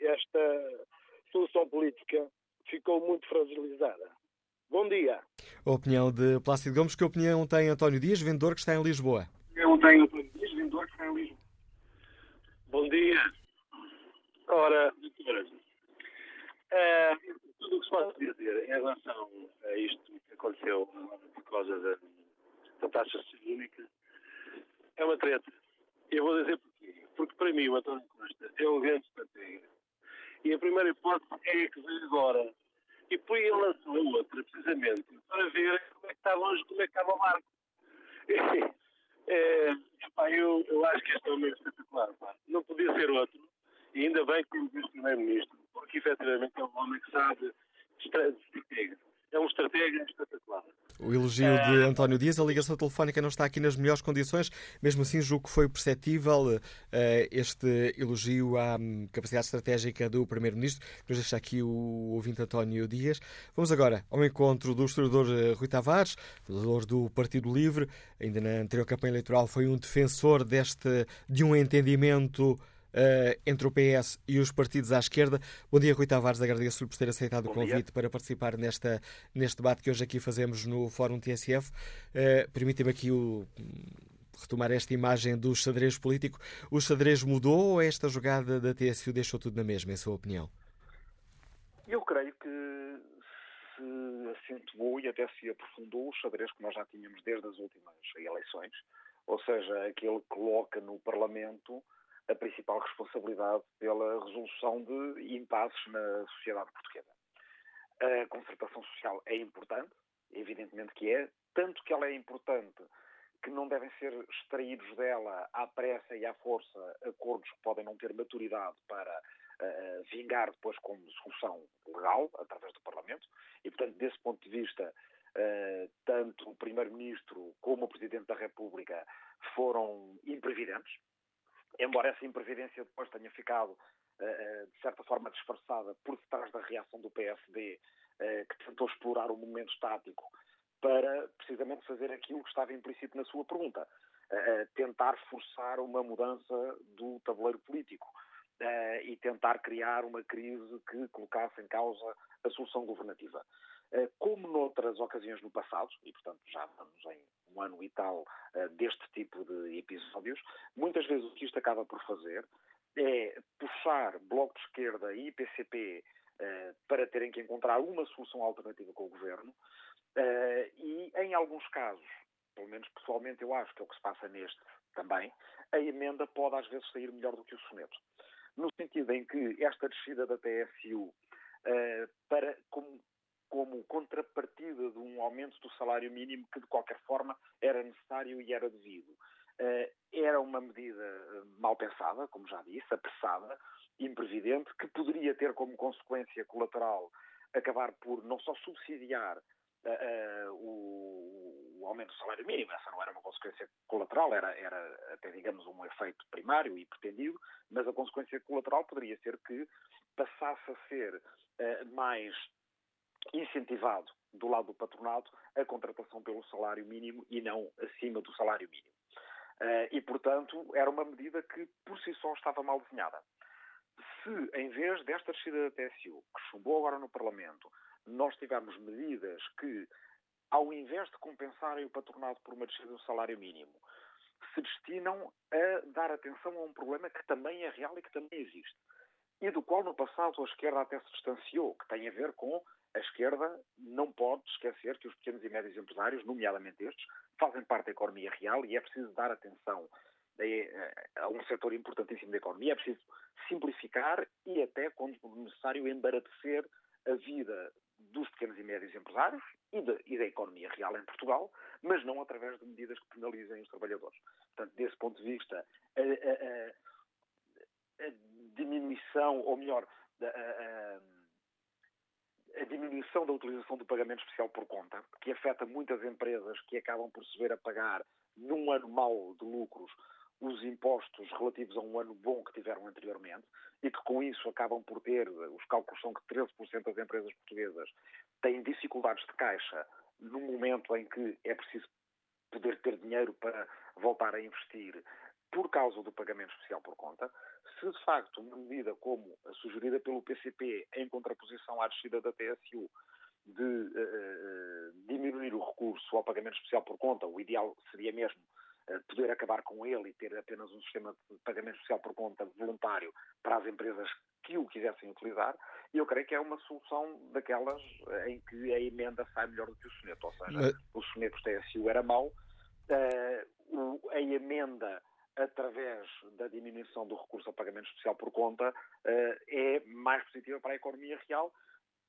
esta solução política ficou muito fragilizada. Bom dia. A opinião de Plácido Gomes. Que opinião tem António Dias, vendedor que está em Lisboa? Eu tenho António Dias, vendedor que está em Lisboa. Bom dia. Ora, uh, tudo o que se pode dizer em relação a isto que aconteceu por causa da, da taxa única é uma treta. Eu vou dizer porquê. Porque para mim o António Costa é um grande estratega e a primeira hipótese é a que veio agora. E depois ele lançou outra, precisamente, para ver como é que está longe, como é que estava o barco. é, eu, eu acho que este é um meio espetacular. Pá. Não podia ser outro. E ainda bem que o Primeiro-Ministro, porque efetivamente é um homem que sabe de estratégia. É um estratega espetacular. O elogio de António Dias, a ligação telefónica não está aqui nas melhores condições, mesmo assim julgo que foi perceptível uh, este elogio à um, capacidade estratégica do Primeiro-Ministro. Depois deixa aqui o ouvinte António Dias. Vamos agora ao encontro do historiador uh, Rui Tavares, fundador do Partido Livre, ainda na anterior campanha eleitoral foi um defensor deste, de um entendimento entre o PS e os partidos à esquerda. Bom dia, Rui Tavares. Agradeço-lhe por ter aceitado Bom o convite dia. para participar nesta, neste debate que hoje aqui fazemos no Fórum TSF. Uh, eh, Permite-me aqui o, retomar esta imagem do xadrez político. O xadrez mudou ou esta jogada da TSU deixou tudo na mesma, em sua opinião? Eu creio que se acentuou e até se aprofundou o xadrez que nós já tínhamos desde as últimas eleições, ou seja, aquele que coloca no Parlamento a principal responsabilidade pela resolução de impasses na sociedade portuguesa. A concertação social é importante, evidentemente que é, tanto que ela é importante que não devem ser extraídos dela à pressa e à força acordos que podem não ter maturidade para uh, vingar depois como solução legal, através do Parlamento, e, portanto, desse ponto de vista, uh, tanto o Primeiro-Ministro como o Presidente da República foram imprevidentes, embora essa imprevidência depois tenha ficado, uh, de certa forma, disfarçada por detrás da reação do PSD, uh, que tentou explorar o momento estático para precisamente fazer aquilo que estava implícito na sua pergunta, tentar forçar uma mudança do tabuleiro político e tentar criar uma crise que colocasse em causa a solução governativa. Eh, como noutras ocasiões no passado, e portanto já vamos em um ano e tal eh, deste tipo de episódios, muitas vezes o que isto acaba por fazer é puxar Bloco de Esquerda e PCP eh, para terem que encontrar uma solução alternativa com o governo e, em alguns casos, pelo menos pessoalmente eu acho que é o que se passa neste também, a emenda pode às vezes sair melhor do que o soneto. No sentido em que esta descida da TSU para, como como contrapartida de um aumento do salário mínimo que, de qualquer forma, era necessário e era devido. Eh, era uma medida eh, mal pensada, como já disse, apressada, imprevidente, que poderia ter como consequência colateral acabar por não só subsidiar uh, o, aumento do salário mínimo, essa não era uma consequência colateral, era, era até, digamos, um efeito primário e pretendido, mas a consequência colateral poderia ser que passasse a ser mais incentivado do lado do patronado a contratação pelo salário mínimo e não acima do salário mínimo. Uh, e, portanto, era uma medida que por si só estava mal desenhada. Se, em vez desta descida da TSU, que chumbou agora no Parlamento, nós tivermos medidas que, ao invés de compensarem o patronado por uma descida do salário mínimo, se destinam a dar atenção a um problema que também é real e que também existe, e do qual no passado a esquerda até se distanciou, que tem a ver com a esquerda não pode esquecer que os pequenos e médios empresários, nomeadamente estes, fazem parte da economia real e é preciso dar atenção a um setor importantíssimo da economia. É preciso simplificar e até, quando necessário, embaratecer a vida dos pequenos e médios empresários e, de, e, da economia real em Portugal, mas não através de medidas que penalizem os trabalhadores. Portanto, desse ponto de vista, a, a, a diminuição, ou melhor, a, a diminuição da utilização do pagamento especial por conta, que afeta muitas empresas que acabam por se ver a pagar num ano mau de lucros os impostos relativos a um ano bom que tiveram anteriormente e que com isso acabam por ter, os cálculos são que 13% das empresas portuguesas têm dificuldades de caixa no momento em que é preciso poder ter dinheiro para voltar a investir por causa do pagamento especial por conta, se de facto uma medida como a sugerida pelo PCP em contraposição à descida da TSU de uh, diminuir o recurso ao pagamento especial por conta, o ideal seria mesmo uh, poder acabar com ele e ter apenas um sistema de pagamento especial por conta voluntário para as empresas que o quisessem utilizar, e eu creio que é uma solução daquelas em que a emenda sai melhor do que o soneto, ou seja, Mas... o soneto TSU era mau, uh, a emenda através da diminuição do recurso ao pagamento especial por conta, eh, é mais positiva para a economia real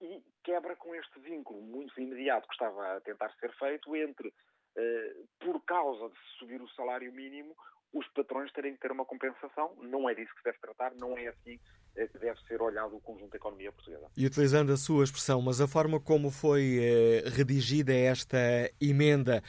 e quebra com este vínculo muito imediato que estava a tentar ser feito entre, eh, por causa de subir o salário mínimo, os patrões terem que ter uma compensação. Não é disso que se deve tratar, não é assim eh, que deve ser olhado o conjunto da economia portuguesa. E utilizando a sua expressão, mas a forma como foi redigida esta emenda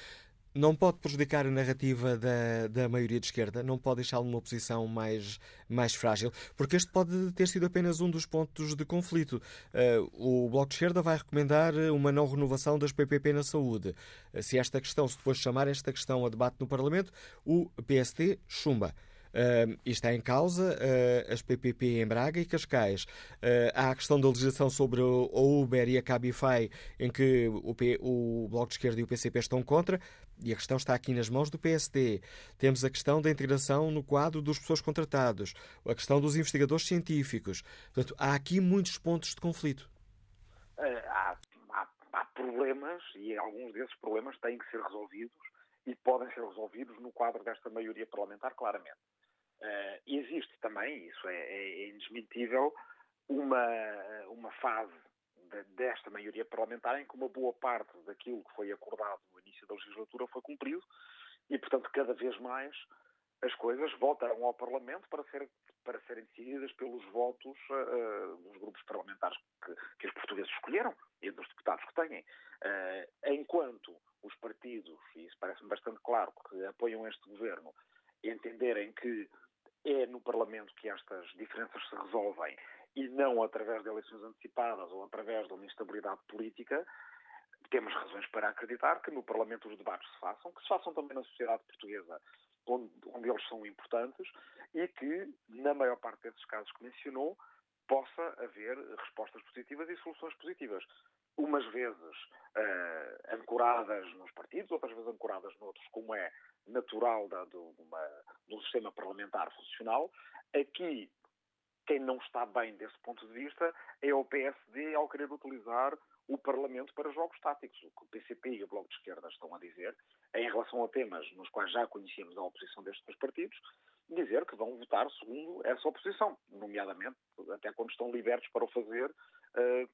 não pode prejudicar a narrativa da, da maioria de esquerda, não pode deixá-lo numa posição mais, mais frágil, porque este pode ter sido apenas um dos pontos de conflito. Uh, o Bloco de Esquerda vai recomendar uma não renovação das PPP na saúde. Uh, se esta questão, se depois chamar esta questão a debate no Parlamento, o PST chumba. Uh, está em causa uh, as PPP em Braga e Cascais. Uh, há a questão da legislação sobre o, Uber e a Cabify, em que o, P, o Bloco de Esquerda e o PCP estão contra, e a questão está aqui nas mãos do PSD. Temos a questão da integração no quadro dos pessoas contratados, a questão dos investigadores científicos. Portanto, há aqui muitos pontos de conflito. Há, há, há problemas e alguns desses problemas têm que ser resolvidos e podem ser resolvidos no quadro desta maioria parlamentar, claramente. Uh, existe também, isso é, é, é indesmentível, uma, uma fase de, desta maioria parlamentar em que uma boa parte daquilo que foi acordado no início da legislatura foi cumprido e, portanto, cada vez mais as coisas voltarão ao Parlamento para, ser, para serem decididas pelos votos uh, dos grupos parlamentares que, que, os portugueses escolheram e dos deputados que têm. Uh, enquanto os partidos, e isso parece-me bastante claro, que apoiam este governo, entenderem que é no Parlamento que estas diferenças se resolvem e não através de eleições antecipadas ou através de uma instabilidade política, temos razões para acreditar que no Parlamento os debates se façam, que se façam também na sociedade portuguesa, onde, onde eles são importantes, e que, na maior parte desses casos que mencionou, possa haver respostas positivas e soluções positivas. Umas vezes uh, ancoradas nos partidos, outras vezes ancoradas noutros, como é natural da, de, uma, um sistema parlamentar funcional. Aqui, quem não está bem desse ponto de vista é o PSD ao querer utilizar o Parlamento para jogos táticos. O que o PCP e o Bloco de Esquerda estão a dizer, em relação a temas nos quais já conhecíamos a oposição destes dois partidos, dizer que vão votar segundo essa oposição, nomeadamente até quando estão libertos para o fazer, uh,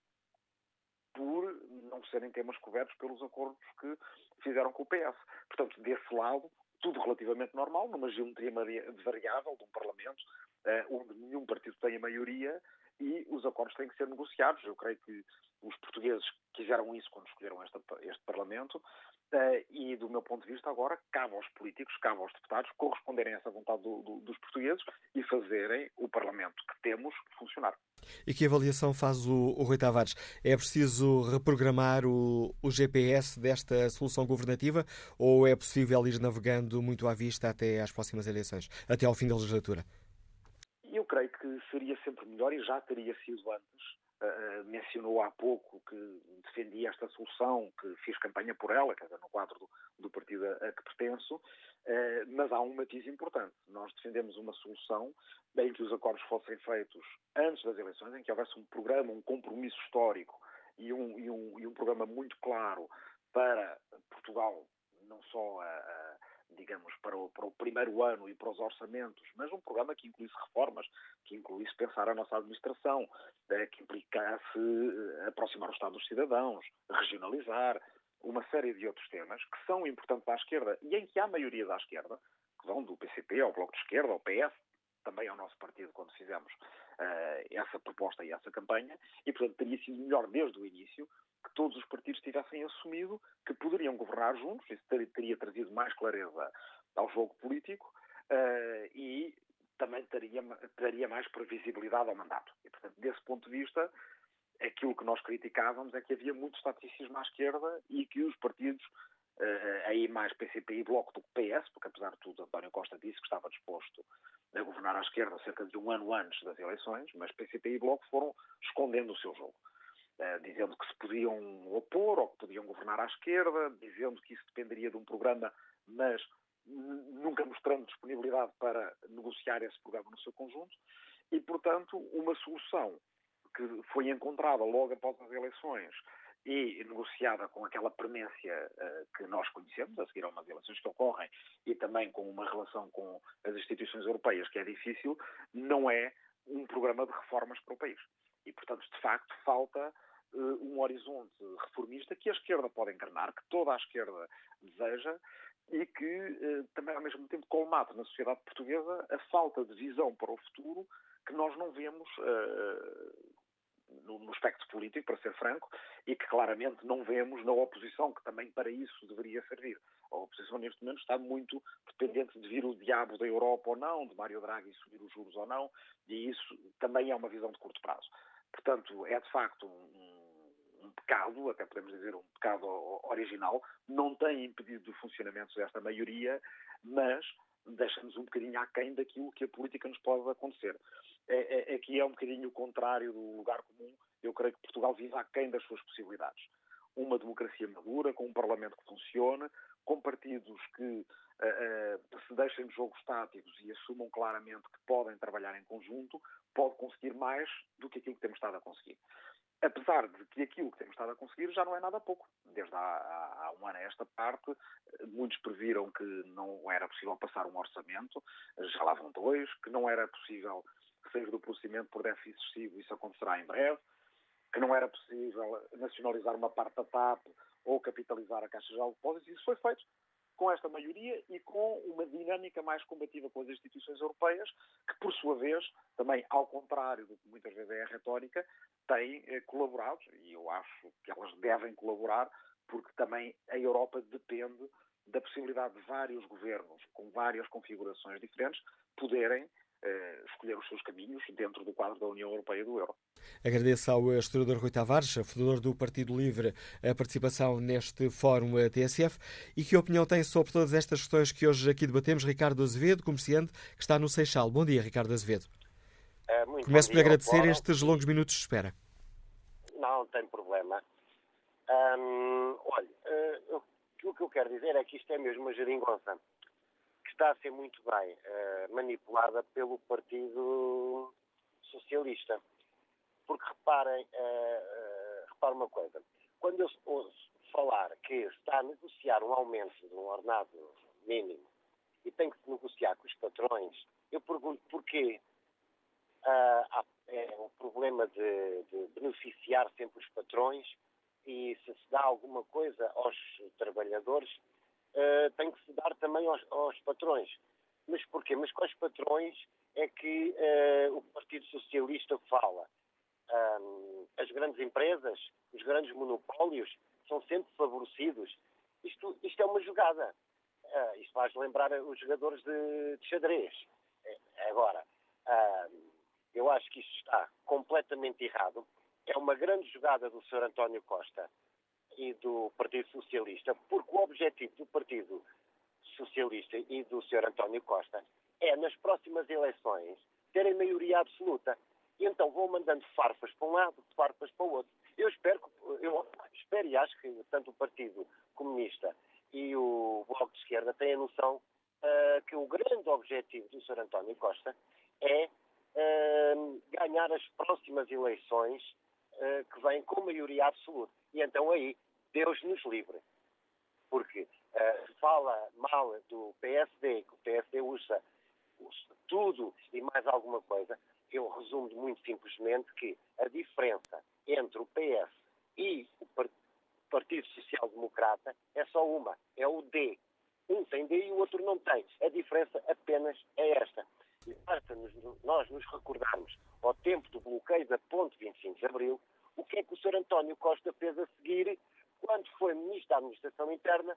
por não serem temas cobertos pelos acordos que fizeram com o PS. Portanto, desse lado, tudo relativamente normal, numa geometria variável de um Parlamento, uh, onde nenhum partido tem a maioria e os acordos têm que ser negociados. Eu creio que os portugueses quiseram isso quando escolheram este, este Parlamento e, do meu ponto de vista, agora cabe aos políticos, cabe aos deputados corresponderem a essa vontade do, do, dos portugueses e fazerem o Parlamento que temos funcionar. E que avaliação faz o, o Rui Tavares? É preciso reprogramar o, o GPS desta solução governativa ou é possível ir navegando muito à vista até às próximas eleições, até ao fim da legislatura? Eu creio que seria sempre melhor e já teria sido antes Uh, mencionou há pouco que defendia esta solução, que fiz campanha por ela, quer no quadro do, do partido a, que pertenço, uh, mas há um matiz importante. Nós defendemos uma solução em que os acordos fossem feitos antes das eleições, em que houvesse um programa, um compromisso histórico e um, e um, e um programa muito claro para Portugal, não só a, a digamos, para o, para o, primeiro ano e para os orçamentos, mas um programa que incluísse reformas, que incluísse pensar a nossa administração, eh, que implicasse eh, aproximar o Estado dos cidadãos, regionalizar, uma série de outros temas que são importantes à esquerda e em que há maioria da esquerda, que vão do PCP ao Bloco de Esquerda, ao PS, também ao nosso partido quando fizemos uh, essa proposta e essa campanha, e portanto teria sido melhor desde o início que todos os partidos tivessem assumido que poderiam governar juntos, isso teria trazido mais clareza ao jogo político uh, e também teria, teria mais previsibilidade ao mandato. E, portanto, desse ponto de vista, aquilo que nós criticávamos é que havia muito estaticismo à esquerda e que os partidos, uh, aí mais PCP e Bloco do PS, porque apesar de tudo António Costa disse que estava disposto a governar à esquerda cerca de um ano antes das eleições, mas PCP e Bloco foram escondendo o seu jogo. Eh, dizendo que se podiam opor ou que podiam governar à esquerda, dizendo que isso dependeria de um programa, mas nunca mostrando disponibilidade para negociar esse programa no seu conjunto, e, portanto, uma solução que foi encontrada logo após as eleições e negociada com aquela premência uh, que nós conhecemos, a seguir a umas eleições que ocorrem, e também com uma relação com as instituições europeias que é difícil, não é um programa de reformas para o país. E, portanto, de facto, falta um horizonte reformista que a esquerda pode encarnar, que toda a esquerda deseja e que eh, também, ao mesmo tempo, colmate na sociedade portuguesa a falta de visão para o futuro que nós não vemos uh, no, no espectro político, para ser franco, e que claramente não vemos na oposição, que também para isso deveria servir. A oposição, neste momento, está muito dependente de vir o diabo da Europa ou não, de Mário Draghi subir os juros ou não, e isso também é uma visão de curto prazo. Portanto, é de facto um pecado, até podemos dizer um pecado original, não tem impedido o funcionamento desta maioria, mas deixa-nos um bocadinho aquém daquilo que a política nos pode acontecer. É, é, aqui é um bocadinho o contrário do lugar comum. Eu creio que Portugal vive aquém das suas possibilidades. Uma democracia madura, com um Parlamento que funcione, com partidos que uh, uh, se deixem de jogos táticos e assumam claramente que podem trabalhar em conjunto, pode conseguir mais do que aquilo que temos estado a conseguir. Apesar de que aquilo que temos estado a conseguir já não é nada pouco. Desde há, há, há um ano a esta parte, muitos previram que não era possível passar um orçamento, já lá vão dois, que não era possível sair do procedimento por déficit excessivo, isso acontecerá em breve, que não era possível nacionalizar uma parte da TAP ou capitalizar a Caixa de Depósitos, isso foi feito com esta maioria e com uma dinâmica mais combativa com as instituições europeias, que, por sua vez, também, ao contrário do que muitas vezes é a retórica, têm eh, colaborado, e eu acho que elas devem colaborar, porque também a Europa depende da possibilidade de vários governos, com várias configurações diferentes, poderem escolher os seus caminhos dentro do quadro da União Europeia e do Euro. Agradeço ao historiador Rui Tavares, fundador do Partido Livre, a participação neste fórum TSF e que opinião tem sobre todas estas questões que hoje aqui debatemos. Ricardo Azevedo, comerciante, que está no Seixal. Bom dia, Ricardo Azevedo. É, Começo por agradecer estes longos minutos de espera. Não, tem problema. Hum, olha, uh, o que eu quero dizer é que isto é mesmo uma geringonça está a ser muito bem uh, manipulada pelo Partido Socialista. Porque reparem, uh, uh, reparem uma coisa, quando eu ouço falar que está a negociar um aumento de um ordenado mínimo e tem que se negociar com os patrões, eu pergunto porquê uh, é o problema de, de beneficiar sempre os patrões e se se dá alguma coisa aos trabalhadores, uh, tem que se dar também aos, aos, patrões. Mas porquê? Mas os patrões é que uh, o Partido Socialista fala. Um, as grandes empresas, os grandes monopólios são sempre favorecidos. Isto, isto é uma jogada. Uh, isto faz lembrar os jogadores de, de xadrez. Agora, uh, eu acho que isto está completamente errado. É uma grande jogada do Sr. António Costa e do Partido Socialista, porque o objetivo do Partido Socialista e do Sr. António Costa é, nas próximas eleições, terem maioria absoluta. E então vão mandando farpas para um lado, farpas para o outro. Eu espero, eu espero e acho que tanto o Partido Comunista e o Bloco de Esquerda têm a noção uh, que o grande objetivo do Sr. António Costa é uh, ganhar as próximas eleições uh, que vêm com maioria absoluta. E então aí, Deus nos livre. Porque uh, fala mal do PSD, que o PSD usa, usa tudo e mais alguma coisa, eu resumo muito simplesmente que a diferença entre o PS e o Partido Social Democrata é só uma, é o D. Um tem D e o outro não tem. A diferença apenas é esta. E basta nós nos recordarmos ao tempo do bloqueio da Ponte 25 de Abril, o que é que o Sr. António Costa fez a seguir quando foi Ministro da Administração Interna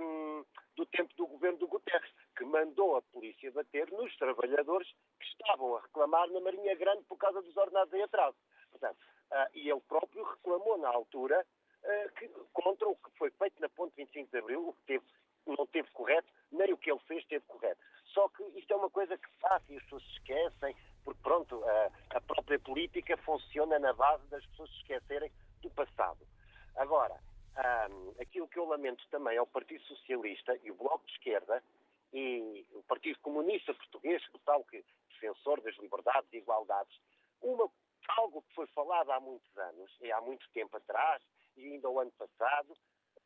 um, do tempo do governo do Guterres, que mandou a polícia bater nos trabalhadores que estavam a reclamar na Marinha Grande por causa dos ordenados em atraso. Portanto, uh, e ele próprio reclamou na altura uh, que, contra o que foi feito na Ponte 25 de Abril, o que teve, não teve correto, nem o que ele fez teve correto. Só que isto é uma coisa que passa e as pessoas se esquecem, porque pronto, a, a própria política funciona na base das pessoas se esquecerem do passado. Agora, um, aquilo que eu lamento também é o Partido Socialista e o Bloco de Esquerda e o Partido Comunista Português, que tal que defensor das liberdades e igualdades, uma, algo que foi falado há muitos anos, e há muito tempo atrás, e ainda o ano passado,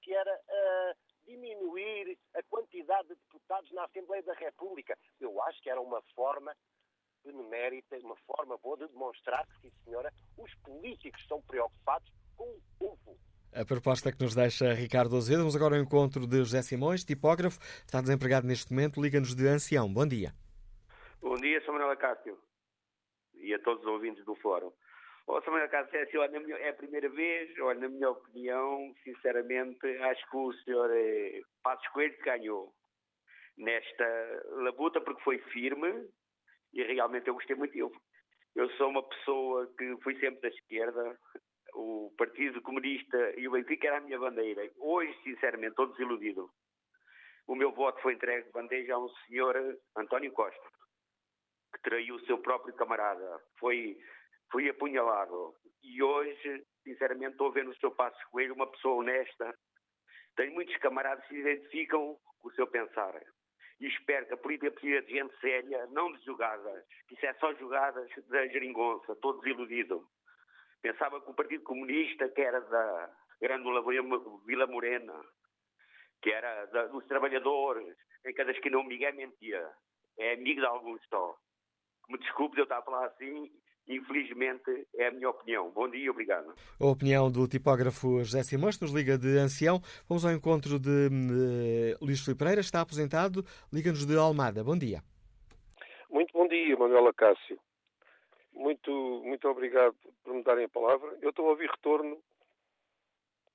que era uh, diminuir a quantidade de deputados na Assembleia da República. Eu acho que era uma forma benemérita, uma forma boa de demonstrar que, sim senhora, os políticos estão preocupados com o povo. A proposta que nos deixa Ricardo Azevedo. Vamos agora ao encontro de José Simões, tipógrafo, está desempregado neste momento, liga-nos de Ancião. Bom dia. Bom dia, Sr. Manuel Cássio. E a todos os ouvintes do fórum. Oh, Sr. Manuel Cássio, é, assim, é a primeira vez, olha, na minha opinião, sinceramente, acho que o Sr. Eh, Passos Coelho ganhou nesta labuta porque foi firme e realmente eu gostei muito. Eu, eu sou uma pessoa que fui sempre da esquerda, o Partido Comunista e o Benfica era a minha bandeira. Hoje, sinceramente, estou desiludido. O meu voto foi entregue de bandeja a um senhor António Costa, que traiu o seu próprio camarada. Foi, foi apunhalado. E hoje, sinceramente, estou a ver no seu passo coelho uma pessoa honesta. Tenho muitos camaradas que se identificam com o seu pensar. E espero que a política precisa de gente séria, não de jogadas. Isso é só jogadas da geringonça. Estou desiludido. Pensava que o Partido Comunista, que era da Grândola Vila Morena, que era da, dos trabalhadores, em cada esquina o Miguel mentia. É amigo de alguns só. Me desculpe de eu estar a falar assim, infelizmente é a minha opinião. Bom dia, obrigado. A opinião do tipógrafo José Simões nos liga de Ancião. Vamos ao encontro de, de Luís Filipe Pereira, está aposentado, liga-nos de Almada. Bom dia. Muito bom dia, Manuela Cássio. Muito, muito obrigado por me darem a palavra. Eu estou a ouvir retorno.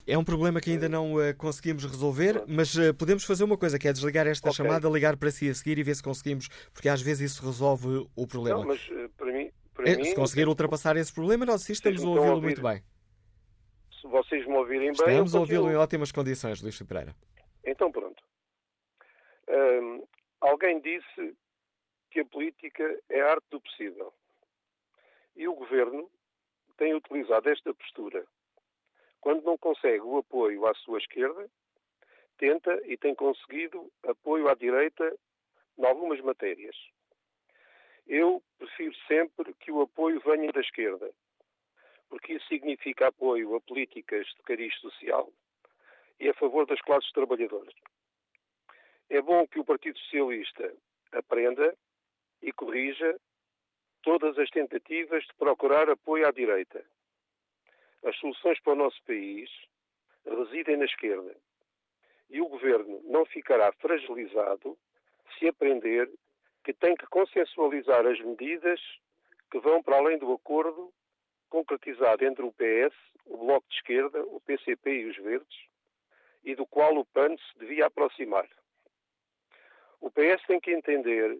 É um problema que ainda não uh, conseguimos resolver, mas uh, podemos fazer uma coisa, que é desligar esta okay. chamada, ligar para si a seguir e ver se conseguimos, porque às vezes isso resolve o problema. Não, mas uh, para mim... Para é, mim, se conseguir ultrapassar esse problema, nós sim estamos a ouvi-lo muito bem. Se vocês me ouvirem estamos bem... Estamos a ouvi-lo em ótimas condições, Luís Pereira. Então pronto. Alguém disse que a política é a arte do possível. E o governo tem utilizado esta postura. Quando não consegue o apoio à sua esquerda, tenta e tem conseguido apoio à direita em algumas matérias. Eu prefiro sempre que o apoio venha da esquerda, porque isso significa apoio a políticas de cariz social e a favor das classes trabalhadoras. É bom que o Partido Socialista aprenda e corrija todas as tentativas de procurar apoio à direita. As soluções para o nosso país residem na esquerda. E o governo não ficará fragilizado se aprender que tem que consensualizar as medidas que vão para além do acordo concretizado entre o PS, o Bloco de Esquerda, o PCP e os Verdes, e do qual o PAN se devia aproximar. O PS tem que entender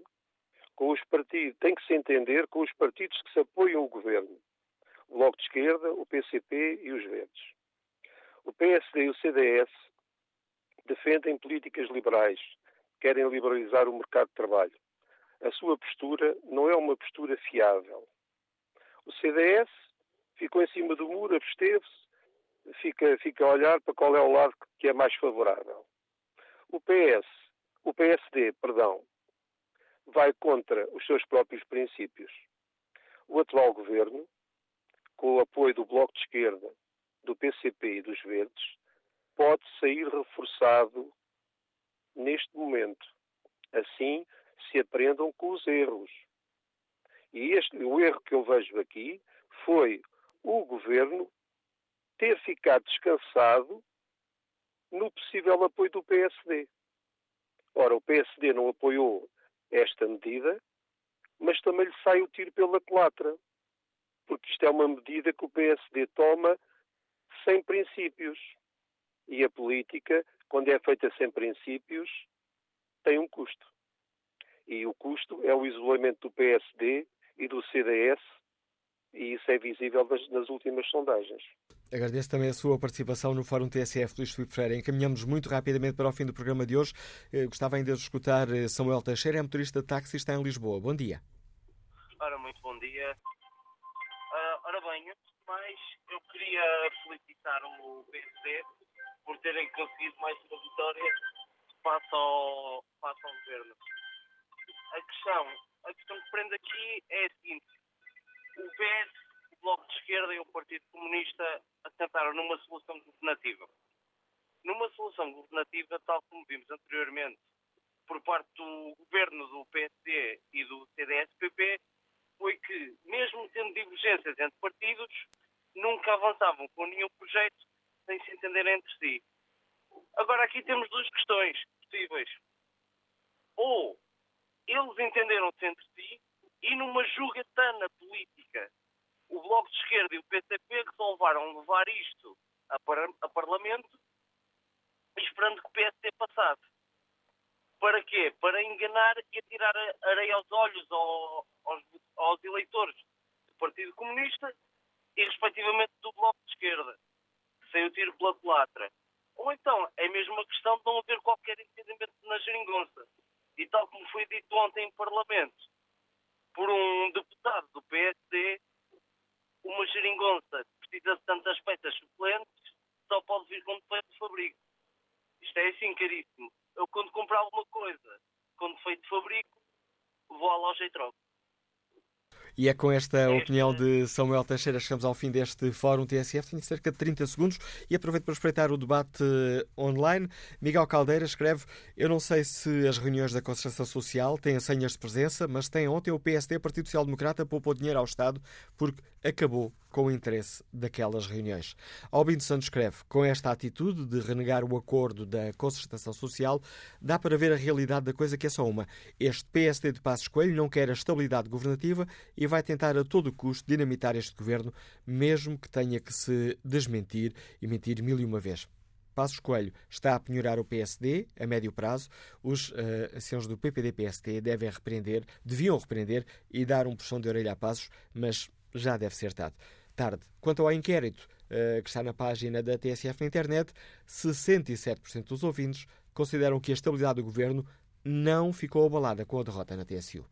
com os partidos, tem que se entender com os partidos que se apoiam o governo. O Bloco de Esquerda, o PCP e os Verdes. O PSD e o CDS defendem políticas liberais, querem liberalizar o mercado de trabalho. A sua postura não é uma postura fiável. O CDS ficou em cima do muro, absteve-se, fica, fica a olhar para qual é o lado que é mais favorável. O PS, o PSD, perdão, vai contra os seus próprios princípios. O atual governo, com o apoio do Bloco de Esquerda, do PCP e dos Verdes, pode sair reforçado neste momento. Assim se aprendam com os erros. E este, o erro que eu vejo aqui foi o governo ter ficado descansado no possível apoio do PSD. Ora, o PSD não apoiou esta medida, mas também lhe sai o tiro pela culatra, porque isto é uma medida que o PSD toma sem princípios. E a política, quando é feita sem princípios, tem um custo. E o custo é o isolamento do PSD e do CDS, e isso é visível nas, nas últimas sondagens. Agradeço também a sua participação no Fórum TSF Luís Filipe Freire. Encaminhamos muito rapidamente para o fim do programa de hoje. Eh, gostava ainda de escutar eh, Samuel Teixeira, é motorista de táxi está em Lisboa. Bom dia. Ora, muito bom dia. Uh, ora bem, antes de mais, eu queria felicitar o PSD por terem conseguido mais uma vitória face ao, face ao governo. A questão, a questão que prende aqui é a seguinte. O PS Bloco de Esquerda e o Partido Comunista assentaram numa solução governativa. Numa solução governativa, tal como vimos anteriormente, por parte do governo do PSD e do CDS-PP, foi que, mesmo tendo divergências entre partidos, nunca avançavam com nenhum projeto sem se entenderem entre si. Agora aqui temos duas questões possíveis. Ou eles entenderam-se entre si e numa jogatana política o Bloco de Esquerda e o PCP resolveram levar isto a, par a Parlamento esperando que o PSD passasse. Para quê? Para enganar e atirar areia aos olhos ao, aos, aos eleitores do Partido Comunista e, respectivamente, do Bloco de Esquerda, que saiu tiro pela culatra. Ou então, é mesmo uma questão de não haver qualquer entendimento na geringonça. E tal como foi dito ontem em Parlamento, por um deputado do PSD, uma geringonça que precisa de tantas peças suplentes só pode vir com defeito de fabrico. Isto é assim caríssimo. Eu quando compro alguma coisa com defeito de fabrico, vou à loja e troco. E é com esta opinião de Samuel Teixeira chegamos ao fim deste Fórum TSF. Tenho cerca de 30 segundos e aproveito para espreitar o debate online. Miguel Caldeira escreve: Eu não sei se as reuniões da Concertação Social têm senhas de presença, mas tem ontem o PSD, Partido Social Democrata, poupou dinheiro ao Estado porque acabou com o interesse daquelas reuniões. Albino Santos escreve: com esta atitude de renegar o acordo da concertação social, dá para ver a realidade da coisa que é só uma. Este PSD de Passos Coelho não quer a estabilidade governativa e vai tentar a todo custo dinamitar este governo, mesmo que tenha que se desmentir e mentir mil e uma vez. Passos Coelho está a penhorar o PSD a médio prazo. Os uh, do PPD-PSD devem repreender, deviam repreender e dar um puxão de orelha a Passos, mas já deve ser tarde. Quanto ao inquérito uh, que está na página da TSF na internet, 67% dos ouvintes consideram que a estabilidade do governo não ficou abalada com a derrota na TSU.